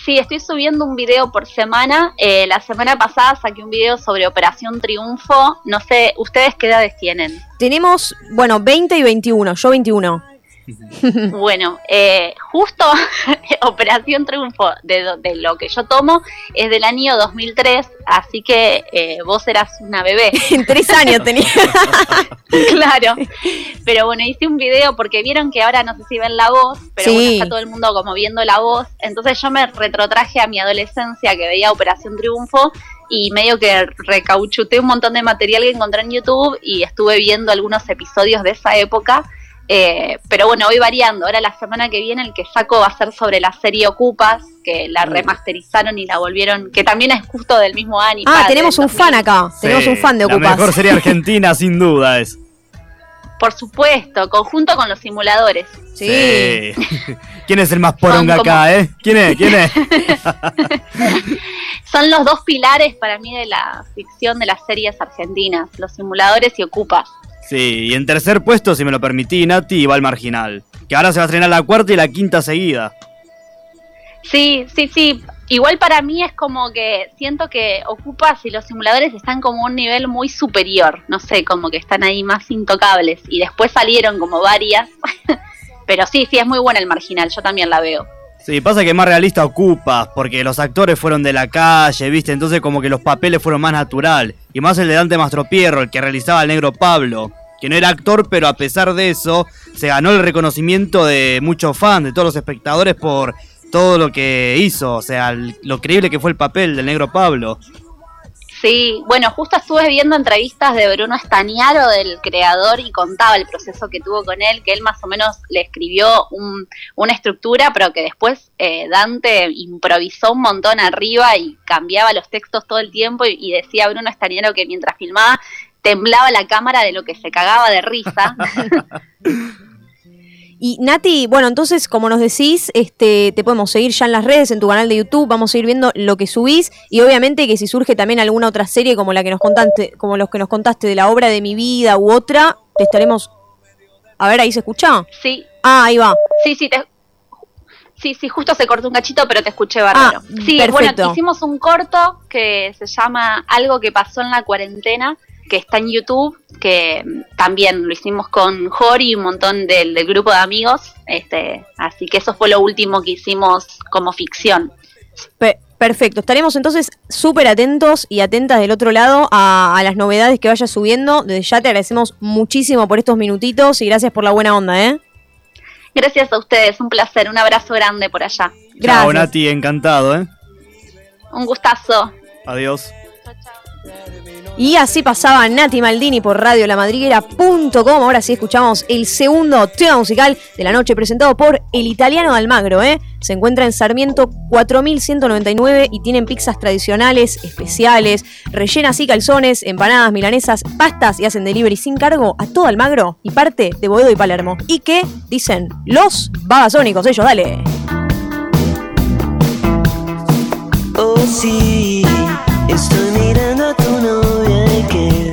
Sí, estoy subiendo un video por semana. Eh, la semana pasada saqué un video sobre Operación Triunfo. No sé, ¿ustedes qué edades tienen? Tenemos, bueno, 20 y 21, yo 21. *laughs* bueno, eh, justo *laughs* Operación Triunfo de, lo que yo tomo es del año 2003, así que eh, vos eras una bebé. *laughs* En tres años tenía. claro. Pero bueno, hice un video porque vieron que ahora no sé si ven la voz, pero Sí. bueno, está todo el mundo como viendo la voz. Entonces yo me retrotraje a mi adolescencia que veía Operación Triunfo y medio que recauchuté un montón de material que encontré en YouTube y estuve viendo algunos episodios de esa época. Eh, pero bueno, voy variando. Ahora la semana que viene el que saco va a ser sobre la serie Ocupas, que la remasterizaron y la volvieron, que también es justo del mismo año. Ah, tenemos un fan acá, tenemos un fan de La Ocupas. mejor sería *laughs* Argentina, sin duda es. Por supuesto, conjunto con los simuladores. Sí. *laughs* ¿Quién es el más poronga como- acá, eh? ¿Quién es? ¿Quién es? *laughs* Son los dos pilares para mí de la ficción de las series argentinas, los simuladores y Ocupas. Sí, y en tercer puesto, si me lo permití, Nati, va el marginal. Que ahora se va a estrenar la cuarta y la quinta seguida. Sí, sí, sí. Igual para mí es como que siento que Ocupas y los simuladores están como a un nivel muy superior. No sé, como que están ahí más intocables. Y después salieron como varias. *laughs* Pero sí, sí, es muy buena el marginal. Yo también la veo. Sí, pasa que más realista ocupas, porque los actores fueron de la calle, ¿viste? Entonces como que los papeles fueron más natural. Y más el de Dante Mastropierro, el que realizaba el negro Pablo. Que no era actor, pero a pesar de eso, se ganó el reconocimiento de muchos fans, de todos los espectadores por todo lo que hizo, o sea, lo creíble que fue el papel del negro Pablo. Sí, bueno, justo estuve viendo entrevistas de Bruno Estañaro, del creador, y contaba el proceso que tuvo con él, que él más o menos le escribió un- una estructura, pero que después eh, Dante improvisó un montón arriba y cambiaba los textos todo el tiempo y, y decía Bruno Estañaro que mientras filmaba temblaba la cámara de lo que se cagaba de risa. *laughs* Y Nati, bueno, entonces, como nos decís, este, te podemos seguir ya en las redes, en tu canal de YouTube, vamos a ir viendo lo que subís y obviamente que si surge también alguna otra serie como la que nos contaste, como los que nos contaste de la obra de mi vida u otra, te estaremos A ver, ahí se escucha. Sí. Ah, ahí va. Sí, sí, te... Sí, sí, justo se cortó un cachito, pero te escuché bárbaro. Ah, sí, perfecto. bueno, hicimos un corto que se llama Algo que pasó en la cuarentena, que está en YouTube, que también lo hicimos con Jori y un montón del, del grupo de amigos, este, así que eso fue lo último que hicimos como ficción. Pe- perfecto. Estaremos entonces súper atentos y atentas del otro lado a, a las novedades que vayas subiendo. Desde ya te agradecemos muchísimo por estos minutitos y gracias por la buena onda, ¿eh? Gracias a ustedes, un placer, un abrazo grande por allá. Chao, Nati, encantado, ¿eh? Un gustazo. Adiós. Y así pasaba Nati Maldini por radiolamadriguera.com. Ahora sí escuchamos el segundo tema musical de la noche presentado por El Italiano de Almagro. ¿eh? Se encuentra en Sarmiento 4199 y tienen pizzas tradicionales, especiales, rellenas y calzones, empanadas, milanesas, pastas y hacen delivery sin cargo a todo Almagro y parte de Boedo y Palermo. Y que dicen los babasónicos, ellos, dale. Oh sí, estoy mirando novia y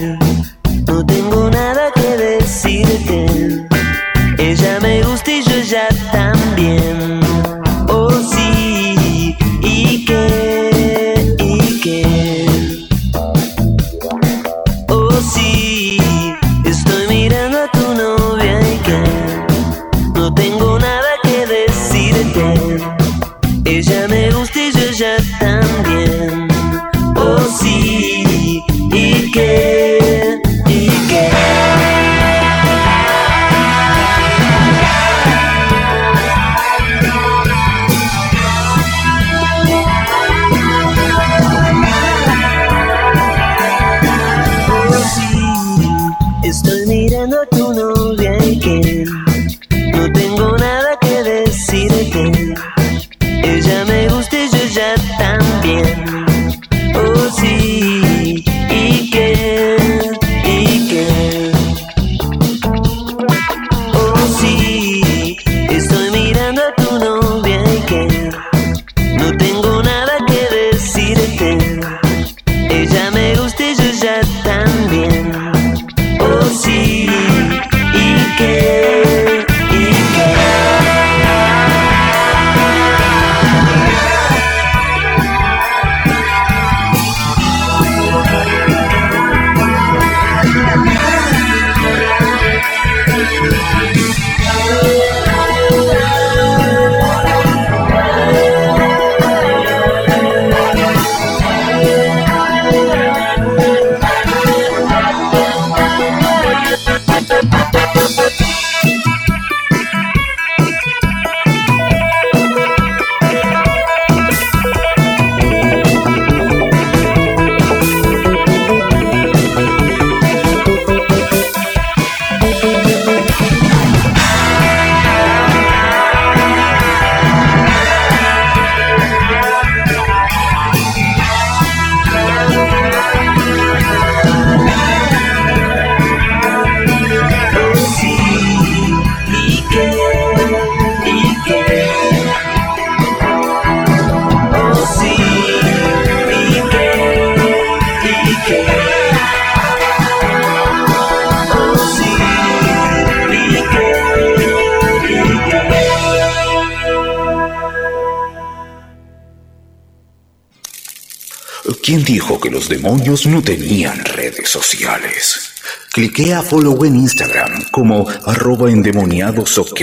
dijo que los demonios no tenían redes sociales? Cliquea follow en Instagram como arroba endemoniadosok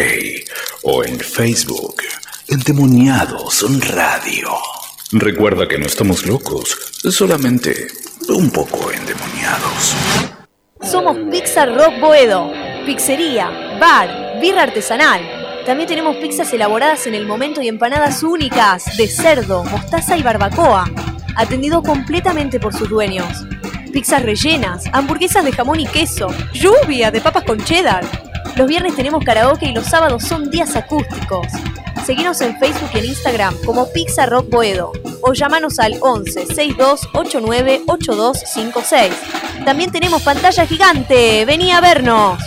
o en Facebook endemoniados radio. Recuerda que no estamos locos, solamente un poco endemoniados. Somos Pizza Rock Boedo, pizzería, bar, birra artesanal. También tenemos pizzas elaboradas en el momento y empanadas únicas de cerdo, mostaza y barbacoa, atendido completamente por sus dueños. Pizzas rellenas, hamburguesas de jamón y queso, lluvia de papas con cheddar. Los viernes tenemos karaoke y los sábados son días acústicos. Seguinos en Facebook y en Instagram como Pizza Rock Boedo o llamanos al 11 62 89 8256. También tenemos pantalla gigante. Vení a vernos.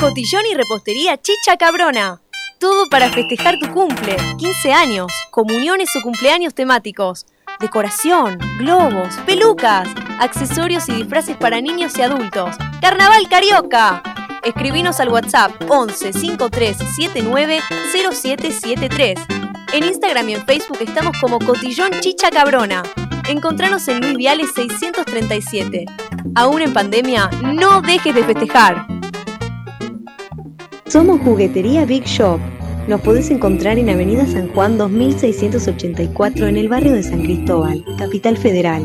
Cotillón y repostería Chicha Cabrona. Todo para festejar tu cumple, 15 años, comuniones o cumpleaños temáticos. Decoración, globos, pelucas, accesorios y disfraces para niños y adultos. Carnaval Carioca. Escribinos al WhatsApp 11 53 79 0773. En Instagram y en Facebook estamos como Cotillón Chicha Cabrona. Encontranos en Luis Viales 637. Aún en pandemia, no dejes de festejar. Somos Juguetería Big Shop. Nos podés encontrar en Avenida San Juan 2684 en el barrio de San Cristóbal, Capital Federal.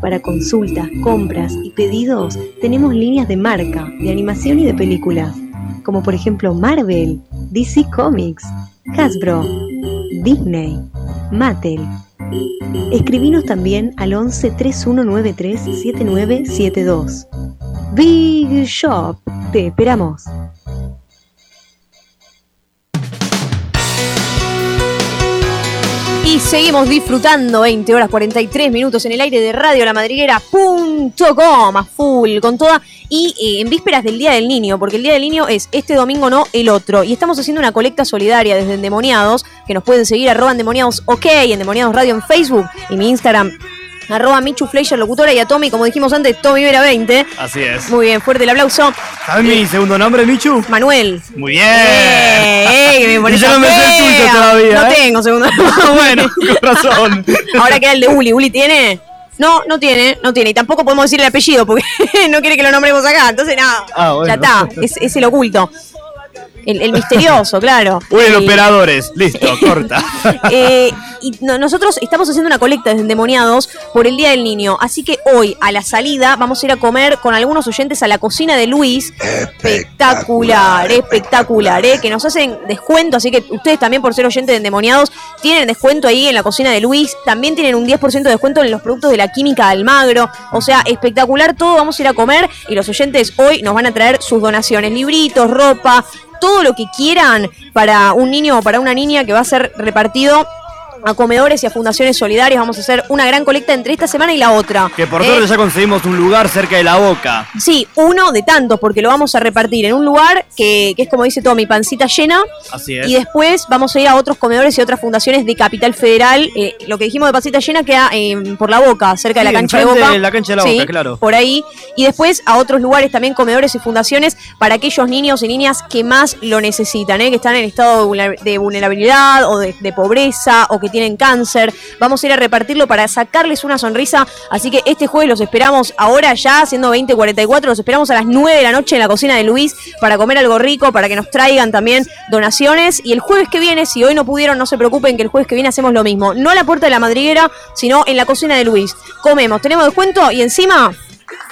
Para consultas, compras y pedidos tenemos líneas de marca, de animación y de películas, como por ejemplo Marvel, DC Comics, Hasbro, Disney, Mattel. Escribinos también al 11 3193 7972. Big Shop, te esperamos. Y seguimos disfrutando 20 horas 43 minutos en el aire de Radio La Madriguera.com a full con toda y eh, en vísperas del Día del Niño, porque el Día del Niño es este domingo no el otro. Y estamos haciendo una colecta solidaria desde Endemoniados, que nos pueden seguir arroba Endemoniados OK, Endemoniados Radio en Facebook y mi Instagram arroba Michu Fleischer, locutora y a Tommy, como dijimos antes, Tommy Vera 20. Así es. Muy bien, fuerte el aplauso. ¿Sabes mi segundo nombre, Michu? Manuel. Muy bien. Eh, eh, que me *laughs* pones yo no me sé el tuyo todavía, No ¿eh? tengo segundo *laughs* bueno, con razón. *laughs* Ahora queda el de Uli. ¿Uli tiene? No, no tiene, no tiene. Y tampoco podemos decir el apellido porque no quiere que lo nombremos acá. Entonces, nada, Ah, bueno. ya está. Es, es el oculto. El, el misterioso, claro. Uy, el El- operadores. Listo, corta. Eh, y no- nosotros estamos haciendo una colecta desde Endemoniados por el Día del Niño. Así que hoy, a la salida, vamos a ir a comer con algunos oyentes a la cocina de Luis. Espectacular, espectacular, ¿eh? Que nos hacen descuento. Así que ustedes también, por ser oyentes de Endemoniados, tienen descuento ahí en la cocina de Luis. También tienen un 10% de descuento en los productos de la química Almagro. O sea, espectacular todo. Vamos a ir a comer y los oyentes hoy nos van a traer sus donaciones: libritos, ropa, todo lo que quieran para un niño o para una niña que va a ser repartido a comedores y a fundaciones solidarias. Vamos a hacer una gran colecta entre esta semana y la otra. Que por ¿eh? suerte ya conseguimos un lugar cerca de la boca. Sí, uno de tantos, porque lo vamos a repartir en un lugar que, que es como dice todo, mi pancita llena. Así es. Y después vamos a ir a otros comedores y otras fundaciones de Capital Federal. Eh, lo que dijimos de pancita llena queda eh, por la boca, cerca de la cancha de boca. de la cancha de la Sí, Boca, claro. Por ahí. Y después a otros lugares también, comedores y fundaciones para aquellos niños y niñas que más lo necesitan, ¿eh? que están en estado de vulnerabilidad o de, de pobreza o que tienen cáncer. Vamos a ir a repartirlo para sacarles una sonrisa. Así que este jueves los esperamos ahora ya, siendo 20.44, los esperamos a las 9 de la noche en la cocina de Luis para comer algo rico, para que nos traigan también donaciones. Y el jueves que viene, si hoy no pudieron, no se preocupen que el jueves que viene hacemos lo mismo. No a la puerta de la madriguera, sino en la cocina de Luis. Comemos, tenemos descuento y encima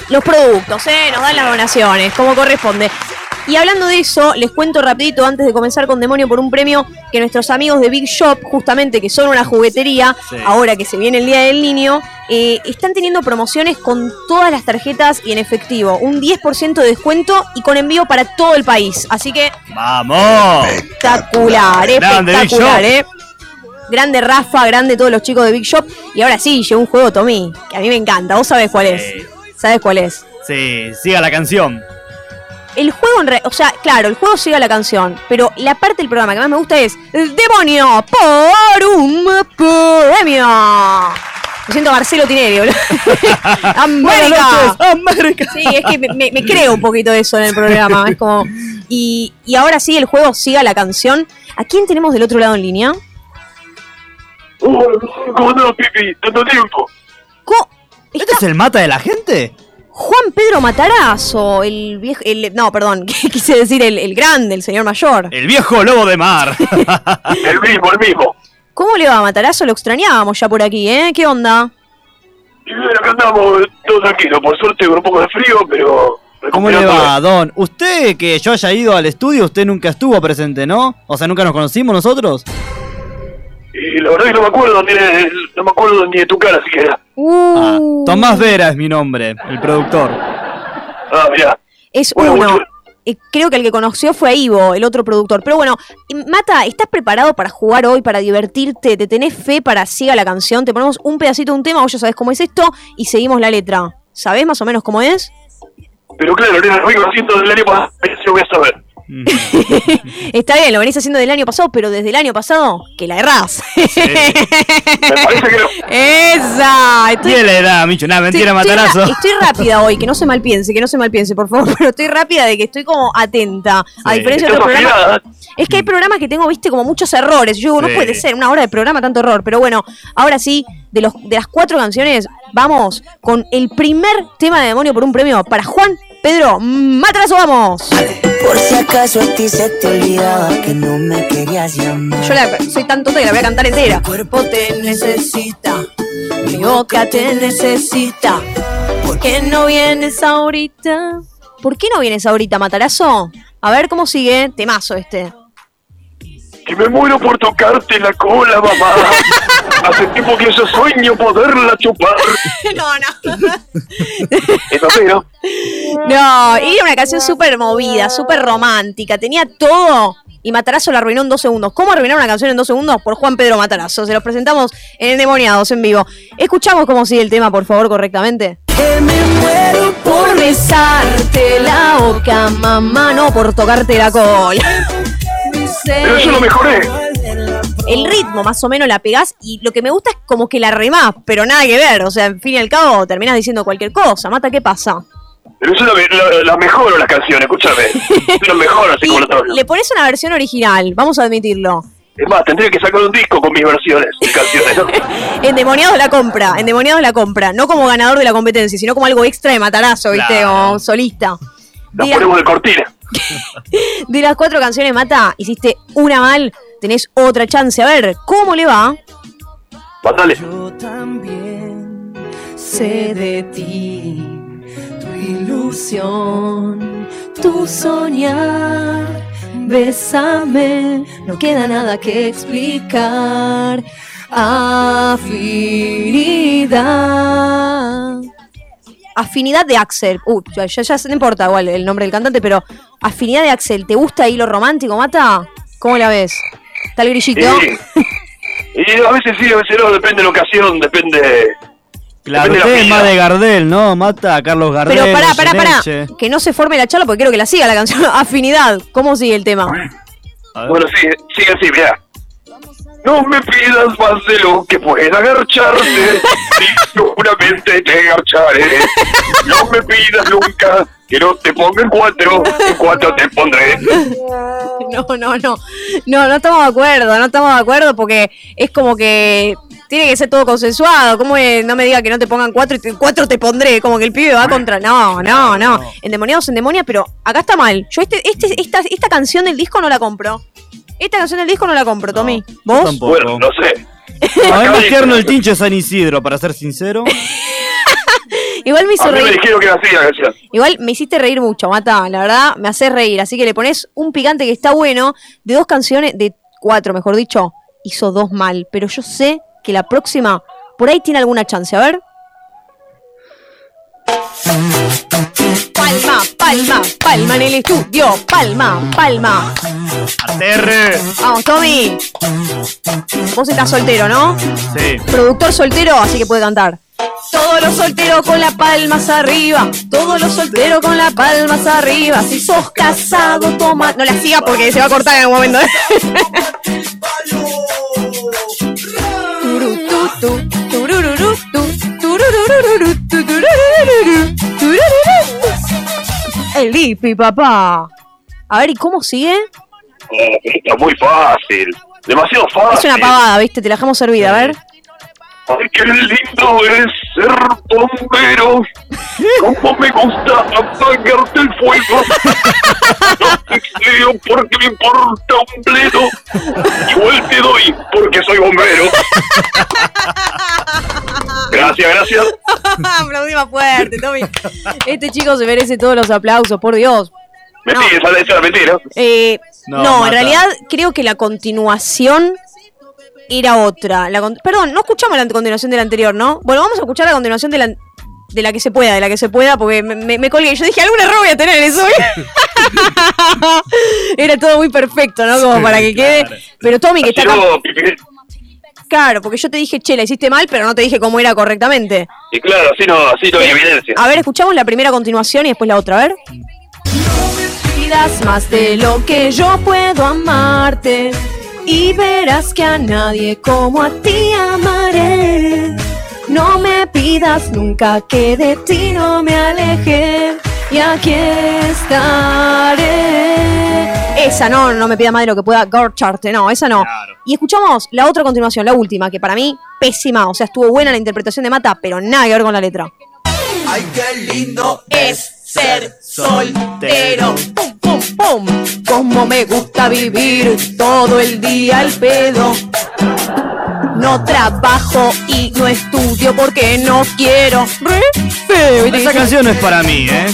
los productos, ¿eh? Nos dan las donaciones, como corresponde. Y hablando de eso, les cuento rapidito antes de comenzar con Demonio por un premio que nuestros amigos de Big Shop, justamente que son una juguetería, Sí. ahora que se viene el Día del Niño, eh, están teniendo promociones con todas las tarjetas y en efectivo. Un 10% de descuento y con envío para todo el país. Así que ¡Vamos! espectacular, espectacular. ¿eh? Grande Rafa, grande todos los chicos de Big Shop. Y ahora sí, llegó un juego, Tommy, que a mí me encanta. ¿Vos sabés cuál es? ¿Sabés cuál es? Sí, siga la canción. El juego, en re- o sea, claro, el juego sigue a la canción, pero la parte del programa que más me gusta es el demonio por un premio. Me siento Marcelo Tinelli, boludo. *laughs* América. América. Sí, es que me, me- me creo un poquito eso en el programa. Es como. Y, y ahora sí, el juego siga la canción. ¿A quién tenemos del otro lado en línea? ¿Cómo no, Pipi? Tanto tiempo. ¿Este es el mata de la gente? Juan Pedro Matarazo, el viejo. El, no, perdón, *laughs* quise decir el, el grande, el señor mayor. El viejo lobo de mar. *laughs* El mismo, el mismo. ¿Cómo le va a Matarazo? Lo extrañábamos ya por aquí, ¿eh? ¿Qué onda? Y bien, acá andamos, todo tranquilo. Por suerte con un poco de frío, pero... ¿Cómo le va, Don? Usted que yo haya ido al estudio, usted nunca estuvo presente, ¿no? O sea, nunca nos conocimos nosotros. Y la verdad que no me acuerdo ni de, no me acuerdo ni de tu cara siquiera. Ah, Tomás Vera es mi nombre, el productor. Ah, mirá. Es Bueno, uno. mucho- Eh, Creo que el que conoció fue a Ivo, el otro productor. Pero bueno, Mata, ¿estás preparado para jugar hoy, para divertirte? ¿Te tenés fe para siga la canción? Te ponemos un pedacito de un tema, vos ya sabés cómo es esto, y seguimos la letra. ¿Sabés más o menos cómo es? Pero claro, nena, lo vengo haciendo del año pasado, yo voy a saber. *laughs* Está bien, lo venís haciendo del año pasado, pero desde el año pasado, que la errás. Me parece que no. Esa. Estoy, la edad, Micho. Nada, mentira, estoy- matarazo. ra- Estoy, rápida hoy, que no se malpiense, que no se malpiense, por favor, *laughs* pero estoy rápida de que estoy como atenta. A diferencia de otros programas. afilada. Es que hay programas que tengo, viste, como muchos errores. Yo digo, no Sí. puede ser, una hora de programa, tanto error. Pero bueno, ahora sí, de, los, de las cuatro canciones, vamos con el primer tema de Demonio por un premio para Juan Pedro Matrazo, vamos. Por si acaso a ti se te olvidaba que no me querías llamar. Yo la- soy tan tonta que la voy a cantar entera. cuerpo te necesita, Mi boca te necesita. ¿Por qué no vienes ahorita? ¿Por qué no vienes ahorita, Matarazo? A ver cómo sigue. Temazo este. Que me muero por tocarte la cola, mamá. *laughs* Hace tiempo que yo sueño poderla chupar. *laughs* no, no. Eso sí, ¿no? No, y era una canción súper movida, súper romántica. Tenía todo. Y Matarazo la arruinó en dos segundos. ¿Cómo arruinar una canción en dos segundos? Por Juan Pedro Matarazo. Se los presentamos en Endemoniados en vivo. Escuchamos cómo sigue el tema, por favor, correctamente. que me muero Por besarte la boca, mamá, no por tocarte la cola. Pero yo lo mejoré. El ritmo más o menos la pegás y lo que me gusta es como que la remás, pero nada que ver. O sea, en fin y al cabo terminás diciendo cualquier cosa. Mata, ¿qué pasa? Pero yo la, la, la mejoro las canciones, escúchame. *laughs* Las mejoro así como otros. le pones una versión original, vamos a admitirlo. Es más, tendría que sacar un disco con mis versiones de canciones, ¿no? *laughs* Endemoniados la compra, endemoniados la compra, no como ganador de la competencia, sino como algo extra de matarazo, ¿viste? O solista. Las la- ponemos de cortina. *laughs* de las cuatro canciones, Mata, hiciste una mal, tenés otra chance. A ver, ¿cómo le va? Matale. Sé de ti, tu ilusión, tu soñar. Bésame, no queda nada que explicar. Afinidad. Afinidad de Axel. Uh, ya, ya, ya no importa igual el nombre del cantante, pero Afinidad de Axel. ¿Te gusta ahí lo romántico, Mata? ¿Cómo la ves? ¿Está el grillito? Y, y a veces sí, a veces no, depende de la ocasión, depende. Claro, depende de la usted es más de Gardel, ¿no? Mata a Carlos Gardel. Pero pará, pará, pará. Que no se forme la charla porque quiero que la siga la canción. *laughs* Afinidad. ¿Cómo sigue el tema? Bueno, sí, sigue así, mira. No me pidas más de lo que pueda agarcharte, *laughs* y seguramente te agarcharé. No me pidas nunca que no te ponga en cuatro, en cuatro te pondré. No, no, no. No, no estamos de acuerdo, no estamos de acuerdo porque es como que tiene que ser todo consensuado. ¿Cómo es? no me diga que no te pongan cuatro y te- cuatro te pondré? Como que el pibe va contra. No, no, no. Endemoniados, endemonia, pero acá está mal. Yo este, este, esta, esta canción del disco no la compro. Esta canción del disco no la compro, Tommy. ¿Vos? Tampoco. Bueno, no sé. A mí me el tincho de San Isidro, para ser sincero. *laughs* Igual me A hizo mí me reír. dijeron que era así la canción. Igual me hiciste reír mucho, Mata. La verdad, me haces reír. Así que le pones un picante que está bueno. De dos canciones, de cuatro, mejor dicho. Hizo dos mal. Pero yo sé que la próxima, por ahí tiene alguna chance. A ver. Palma, palma, palma en el estudio. Palma, palma. Aterre. Vamos, Tommy. Vos estás soltero, ¿no? Sí. Productor soltero, así que puede cantar. Todos los solteros con las palmas arriba. Todos los solteros con las palmas arriba. Si sos casado, toma. No la siga porque se va a cortar en algún momento. *laughs* ¿eh? *laughs* El Lipi, papá. A ver, ¿y cómo sigue? Está muy fácil. Demasiado fácil. Es una pavada, ¿viste? Te la dejamos servida, a ver. Ay, qué lindo es ser bombero. Cómo me gusta apagarte el fuego. No te porque me importa un bledo. Igual te doy porque soy bombero. Gracias, gracias. *laughs* Aplaudí más fuerte, Tommy. Este chico se merece todos los aplausos, por Dios. Mentira, esa, esa era mentira. Eh, No, no, en realidad creo que la continuación era otra. La con- Perdón, no escuchamos la continuación de la anterior, ¿no? Bueno, vamos a escuchar la continuación de la, de la que se pueda, de la que se pueda, porque me, me, me colgué. Yo dije, algún error voy a tener en eso. *laughs* era todo muy perfecto, ¿no? Como para que quede. Pero Tommy, que está acá. No, Claro, porque yo te dije, che, la hiciste mal, pero no te dije cómo era correctamente. Y claro, así no, así no hay evidencia. A ver, escuchamos la primera continuación y después la otra, a ver. pidas más de lo que yo puedo amarte y verás que a nadie como a ti amaré. No me pidas nunca que de ti no me aleje y aquí estaré. Esa no, no me pida más de lo que pueda gorcharte, no, esa no. Y escuchamos la otra continuación, la última, que para mí pésima, o sea, estuvo buena la interpretación de Mata, pero nada que ver con la letra. Ay, qué lindo es ser soltero. Pum. Como me gusta vivir todo el día al pedo. No trabajo y no estudio porque no quiero. Re feo. Esa canción no es para mí, ¿eh?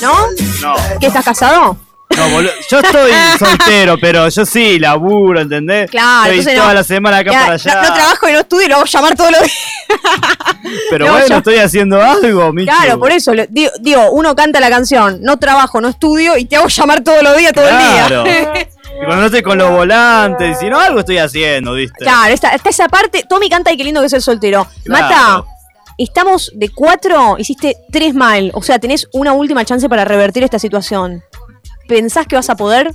¿No? No. ¿Que estás casado? No, boludo. Yo estoy *laughs* soltero, pero yo sí laburo, ¿entendés? Claro, Estoy toda no. la semana acá Ya, para allá. No, no trabajo y no estudio y lo hago llamar todos los días. *laughs* pero no, bueno, estoy haciendo algo. Claro, por eso. lo- digo, digo, uno canta la canción, no trabajo, no estudio y te hago llamar todos los días, todo Claro. el día. Y cuando no estoy con los volantes, si no, algo estoy haciendo, ¿viste? Claro, está, está esa parte. Tommy canta y qué lindo que es el soltero. Claro. Mata, estamos de cuatro, hiciste tres mal. O sea, tenés una última chance para revertir esta situación. ¿Pensás que vas a poder?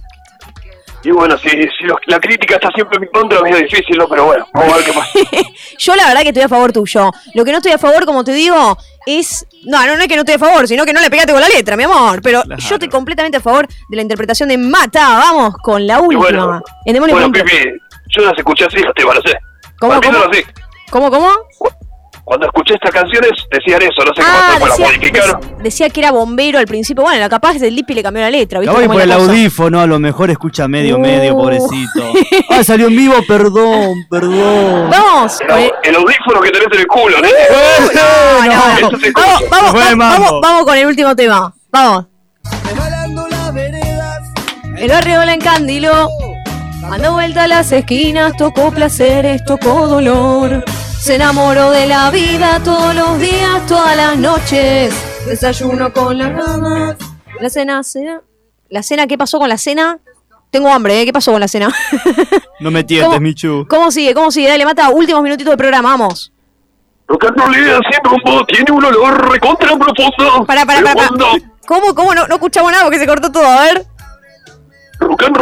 Y bueno, si, si los- la crítica está siempre en mi contra, es difícil, ¿no? Pero bueno, vamos a ver qué pasa. *laughs* Yo la verdad que estoy a favor tuyo. Lo que no estoy a favor, como te digo, es... No, no, no es que no estoy a favor, sino que no le pegaste con la letra, mi amor. Pero yo estoy completamente a favor de la interpretación de Mata. Vamos con la última. bueno, En Demonio bueno. Pipi, yo las escuché así, te lo sé. ¿Cómo, Para cómo? así. ¿Cómo, cómo? Cuando escuché estas canciones, decían eso, no sé qué Ah, pasó, para decía, modificar. dec- decía que era bombero al principio. Bueno, la capaz del Lipi le cambió la letra, ¿viste? Cómo por es el cosa? audífono, a lo mejor escucha medio, Uh. medio, pobrecito. *laughs* Ah, salió en vivo, perdón, perdón. Vamos. El, au- el audífono que tenés en el culo, ¿no? *laughs* No, no. Eso se Vamos, escucha. vamos, vamos, vamos, vamos con el último tema. Vamos. El barrio la encandiló. Ando vuelta a las esquinas, tocó placeres, tocó dolor. Se enamoró de la vida todos los días, todas las noches. Desayuno con las ramas. La cena, cena. ¿La cena? ¿Qué pasó con la cena? Tengo hambre, ¿eh? ¿Qué pasó con la cena? *laughs* No me tientes, ¿Cómo? Michu. ¿Cómo sigue? ¿Cómo sigue? Dale, mata. Últimos minutitos de programa, vamos. Roll sin rumbo tiene un olor recontra profundo. Para, para, para, cuando ¿Cómo? ¿Cómo? No, no escuchamos nada porque se cortó todo. A ver. Rock and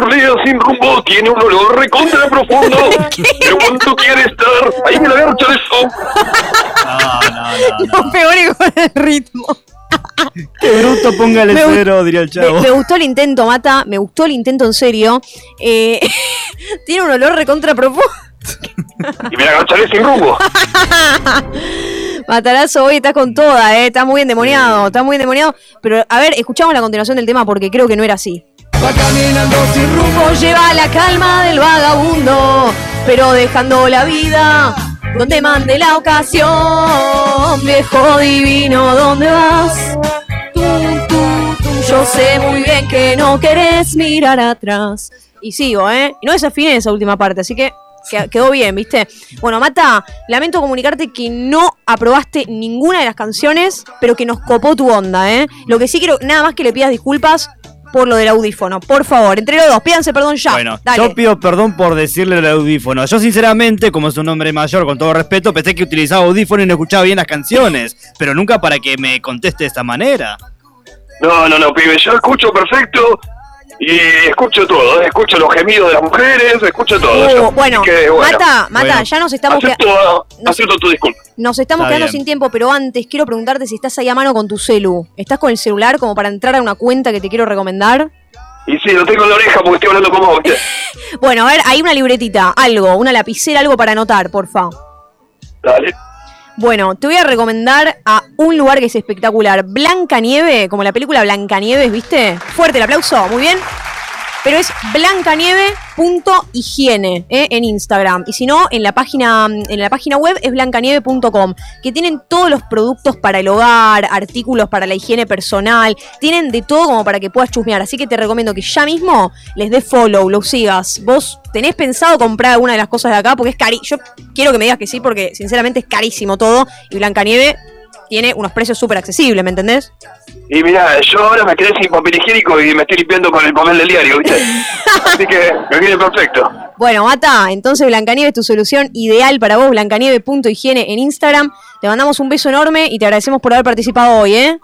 sin rumbo tiene un olor recontra *laughs* profundo. Pero cuando quiere estar, ahí me la garcha de eso. No pegó ni con el ritmo. Qué bruto, póngale Me cero, diría el chavo. me gustó el intento, Mata. Me gustó el intento en serio. Eh, *laughs* tiene un olor recontra profundo. Y me la garcharé sin rumbo. *laughs* Matarazo, hoy estás con toda, eh. Estás muy endemoniado, estás muy endemoniado. Pero, a ver, escuchamos la continuación del tema porque creo que no era así. Va caminando sin rumbo, lleva la calma del vagabundo, pero dejando la vida donde mande la ocasión. Viejo divino, ¿dónde vas? Tú, tú, tú, yo sé muy bien que no querés mirar atrás. Y sigo, ¿eh? Y no desafiné esa última parte, así que que- quedó bien, ¿viste? Bueno, Mata, lamento comunicarte que no aprobaste ninguna de las canciones, pero que nos copó tu onda, ¿eh? Lo que sí quiero, nada más que le pidas disculpas por lo del audífono. Por favor, entre los dos, pídanse perdón ya. Bueno, Dale. yo pido perdón por decirle el audífono. Yo sinceramente, como es un hombre mayor, con todo respeto, pensé que utilizaba audífono y no escuchaba bien las canciones. Pero nunca para que me conteste de esta manera. No, no, no, pibe, yo escucho perfecto y escucho todo. ¿eh? Escucho los gemidos de las mujeres, escucho todo. Uh, yo. bueno, que, bueno. Mata, Mata, Bueno, ya nos estamos queda- Acepto, acepto tu disculpa. Nos estamos Está quedando bien. sin tiempo, pero antes quiero preguntarte si estás ahí a mano con tu celu. ¿Estás con el celular como para entrar a una cuenta que te quiero recomendar? Y sí, lo tengo en la oreja porque estoy hablando con vos. *laughs* Bueno, a ver, hay una libretita, algo, una lapicera, algo para anotar, porfa. Dale. Bueno, te voy a recomendar a un lugar que es espectacular. Blanca Nieve, como la película Blancanieves, ¿viste? Fuerte el aplauso, muy bien. Pero es blancanieve.higiene ¿eh? en Instagram. Y si no, en la página, en la página web es blancanieve.com, que tienen todos los productos para el hogar, artículos para la higiene personal, tienen de todo como para que puedas chusmear. Así que te recomiendo que ya mismo les des follow, los sigas. Vos tenés pensado comprar alguna de las cosas de acá porque es cari. Yo quiero que me digas que sí, porque sinceramente es carísimo todo. Y Blancanieve tiene unos precios súper accesibles, ¿me entendés? Y mira, yo ahora me quedé sin papel higiénico y me estoy limpiando con el papel del diario, ¿viste? *laughs* Así que me viene perfecto. Bueno, Mata, entonces Blancanieve es tu solución ideal para vos, blancanieve.higiene en Instagram. Te mandamos un beso enorme y te agradecemos por haber participado hoy, ¿eh?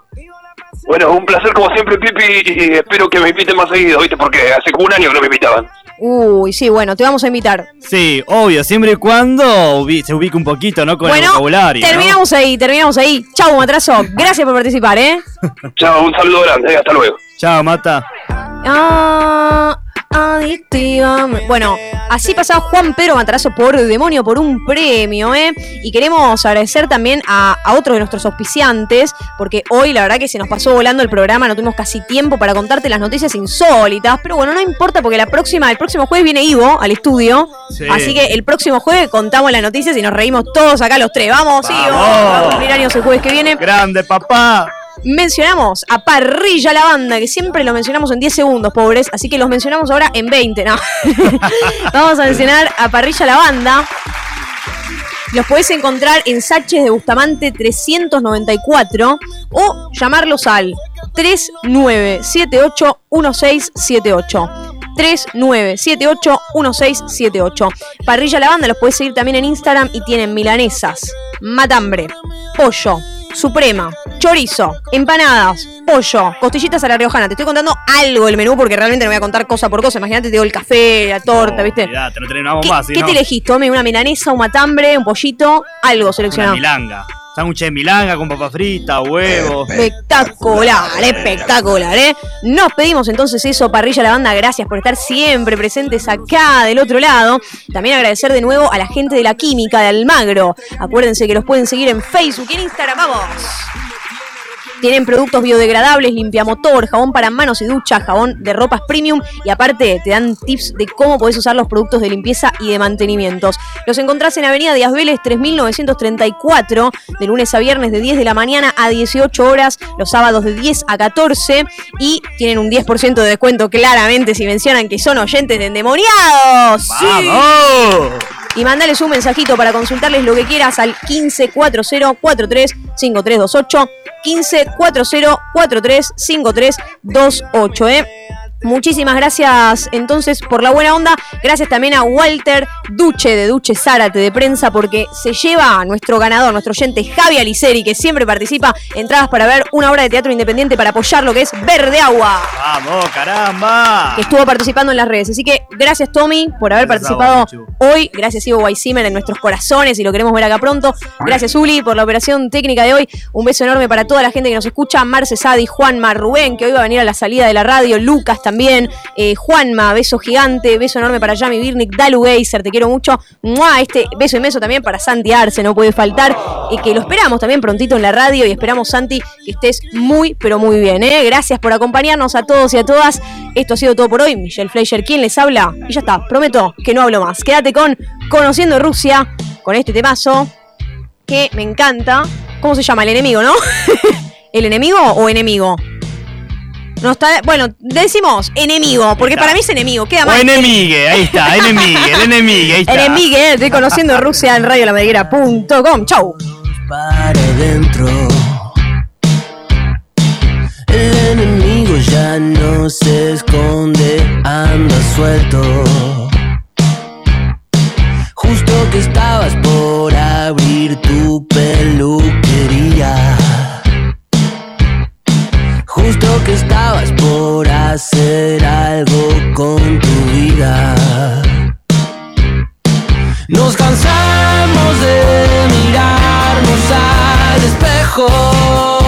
Bueno, un placer como siempre, Pipi, y espero que me inviten más seguido, ¿viste? Porque hace como un año que no me invitaban. Uy, sí, bueno, te vamos a invitar. Sí, obvio, siempre y cuando ubi- se ubique un poquito, ¿no? Con el vocabulario. ¿no? terminamos ahí, terminamos ahí. Chau, Matrazo. Gracias por participar, ¿eh? *laughs* Chao, un saludo grande, hasta luego. Chao, Mata. Ah, adictiva. Bueno, así pasaba Juan Pedro Matarazo por Demonio por un premio, ¿eh? Y queremos agradecer también a, a otro de nuestros auspiciantes, porque hoy la verdad que se nos pasó volando el programa, no tuvimos casi tiempo para contarte las noticias insólitas, pero bueno, no importa porque la próxima, el próximo jueves viene Ivo al estudio, Sí. así que el próximo jueves contamos las noticias y nos reímos todos acá los tres. Vamos, Ivo, vamos cumplir años el jueves que viene. Grande, papá. Mencionamos a Parrilla la banda, que siempre lo mencionamos en 10 segundos, pobres, así que los mencionamos ahora en 20, ¿no? *laughs* Vamos a mencionar a Parrilla la banda. Los podés encontrar en Sánchez de Bustamante 394 o llamarlos al 39781678. 39781678. Parrilla la banda los podés seguir también en Instagram y tienen milanesas, matambre, pollo, suprema, chorizo, empanadas, pollo, costillitas a la riojana. Te estoy contando algo del menú porque realmente no voy a contar cosa por cosa. Imagínate, te digo el café, la torta, ¿viste? Mirá, te no tenemos ¿Qué, más, ¿sí, qué no? te elegís? Tome una milanesa, un matambre, un pollito, algo Una seleccionado. milanga. Sándwich de milanga con papa frita, huevos. Espectacular, espectacular, ¿eh? Nos pedimos entonces eso, Parrilla La Banda, gracias por estar siempre presentes acá del otro lado. También agradecer de nuevo a la gente de la química de Almagro. Acuérdense que los pueden seguir en Facebook y en Instagram, vamos. Tienen productos biodegradables, limpiamotor, jabón para manos y ducha, jabón de ropas premium y aparte te dan tips de cómo podés usar los productos de limpieza y de mantenimientos. Los encontrás en Avenida Díaz Vélez 3934, de lunes a viernes de 10 de la mañana a 18 horas, los sábados de 10 a 14 y tienen un 10% de descuento claramente si mencionan que son oyentes de endemoniados. ¡Sí! ¡Vamos! Y mandales un mensajito para consultarles lo que quieras al 1540435328. 1540435328, ¿eh? Muchísimas gracias entonces por la buena onda. Gracias también a Walter Duche de Duche Zárate de prensa porque se lleva a nuestro ganador, nuestro oyente Javi Aliceri, que siempre participa entradas para ver una obra de teatro independiente para apoyar lo que es Verde Agua ¡Vamos, caramba! que estuvo participando en las redes. Así que gracias Tommy por haber Gracias participado vos, hoy. Gracias Ivo Weissimer en nuestros corazones y lo queremos ver acá pronto. Gracias Uli por la operación técnica de hoy. Un beso enorme para toda la gente que nos escucha. Marce Sadi, Juanma, Rubén, que hoy va a venir a la salida de la radio. Lucas también. Eh, Juanma, beso gigante. Beso enorme para Yami Birnik. Dalu Geiser, te quiero mucho. ¡Mua! Este beso inmenso también para Santi Arce, no puede faltar. Y que lo esperamos también prontito en la radio. Y esperamos, Santi, que estés muy, pero muy bien. ¿eh? Gracias por acompañarnos a todos y a todas. Esto ha sido todo por hoy. Michelle Fleischer, ¿quién les habla? Y ya está, prometo que no hablo más. Quédate con Conociendo Rusia, con este temazo que me encanta. ¿Cómo se llama? El enemigo, ¿no? *laughs* ¿El enemigo o enemigo? No está, bueno, decimos enemigo, porque para mí es enemigo, queda O mal. enemigue, ahí está, *laughs* enemigue, el enemigue, ahí está. Enemigue, estoy conociendo Rusia en radiolamadriguera.com. Chau. para adentro. El enemigo ya no se esconde, anda suelto. Justo que estabas por abrir tu peluquería. Justo que estabas por hacer algo con tu vida. Nos cansamos de mirarnos al espejo.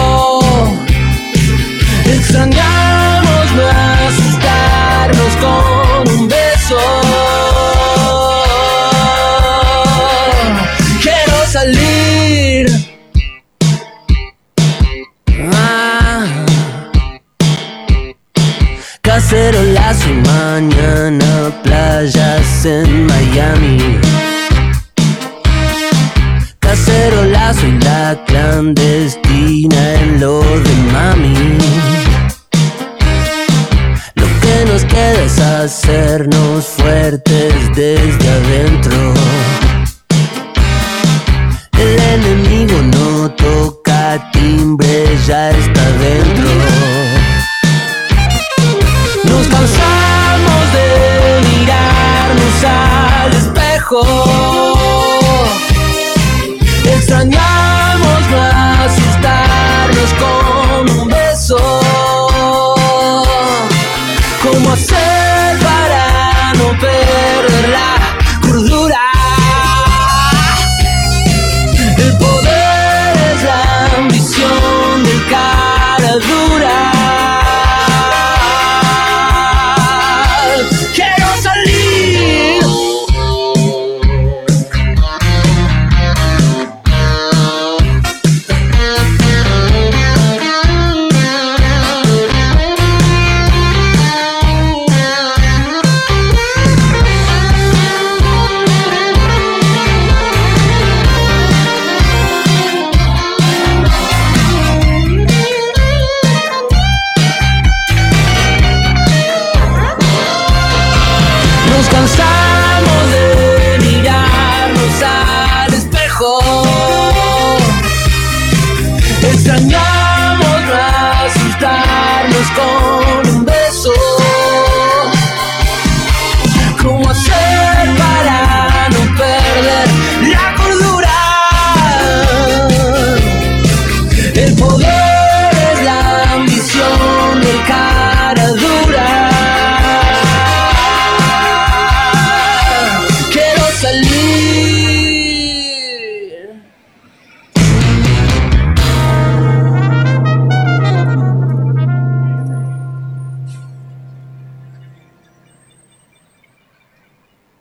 Mañana playas en Miami. Cacerolazo y la clandestina en lo de mami. Lo que nos queda es hacernos fuertes desde adentro. El enemigo no toca timbre, ya está Asustarnos con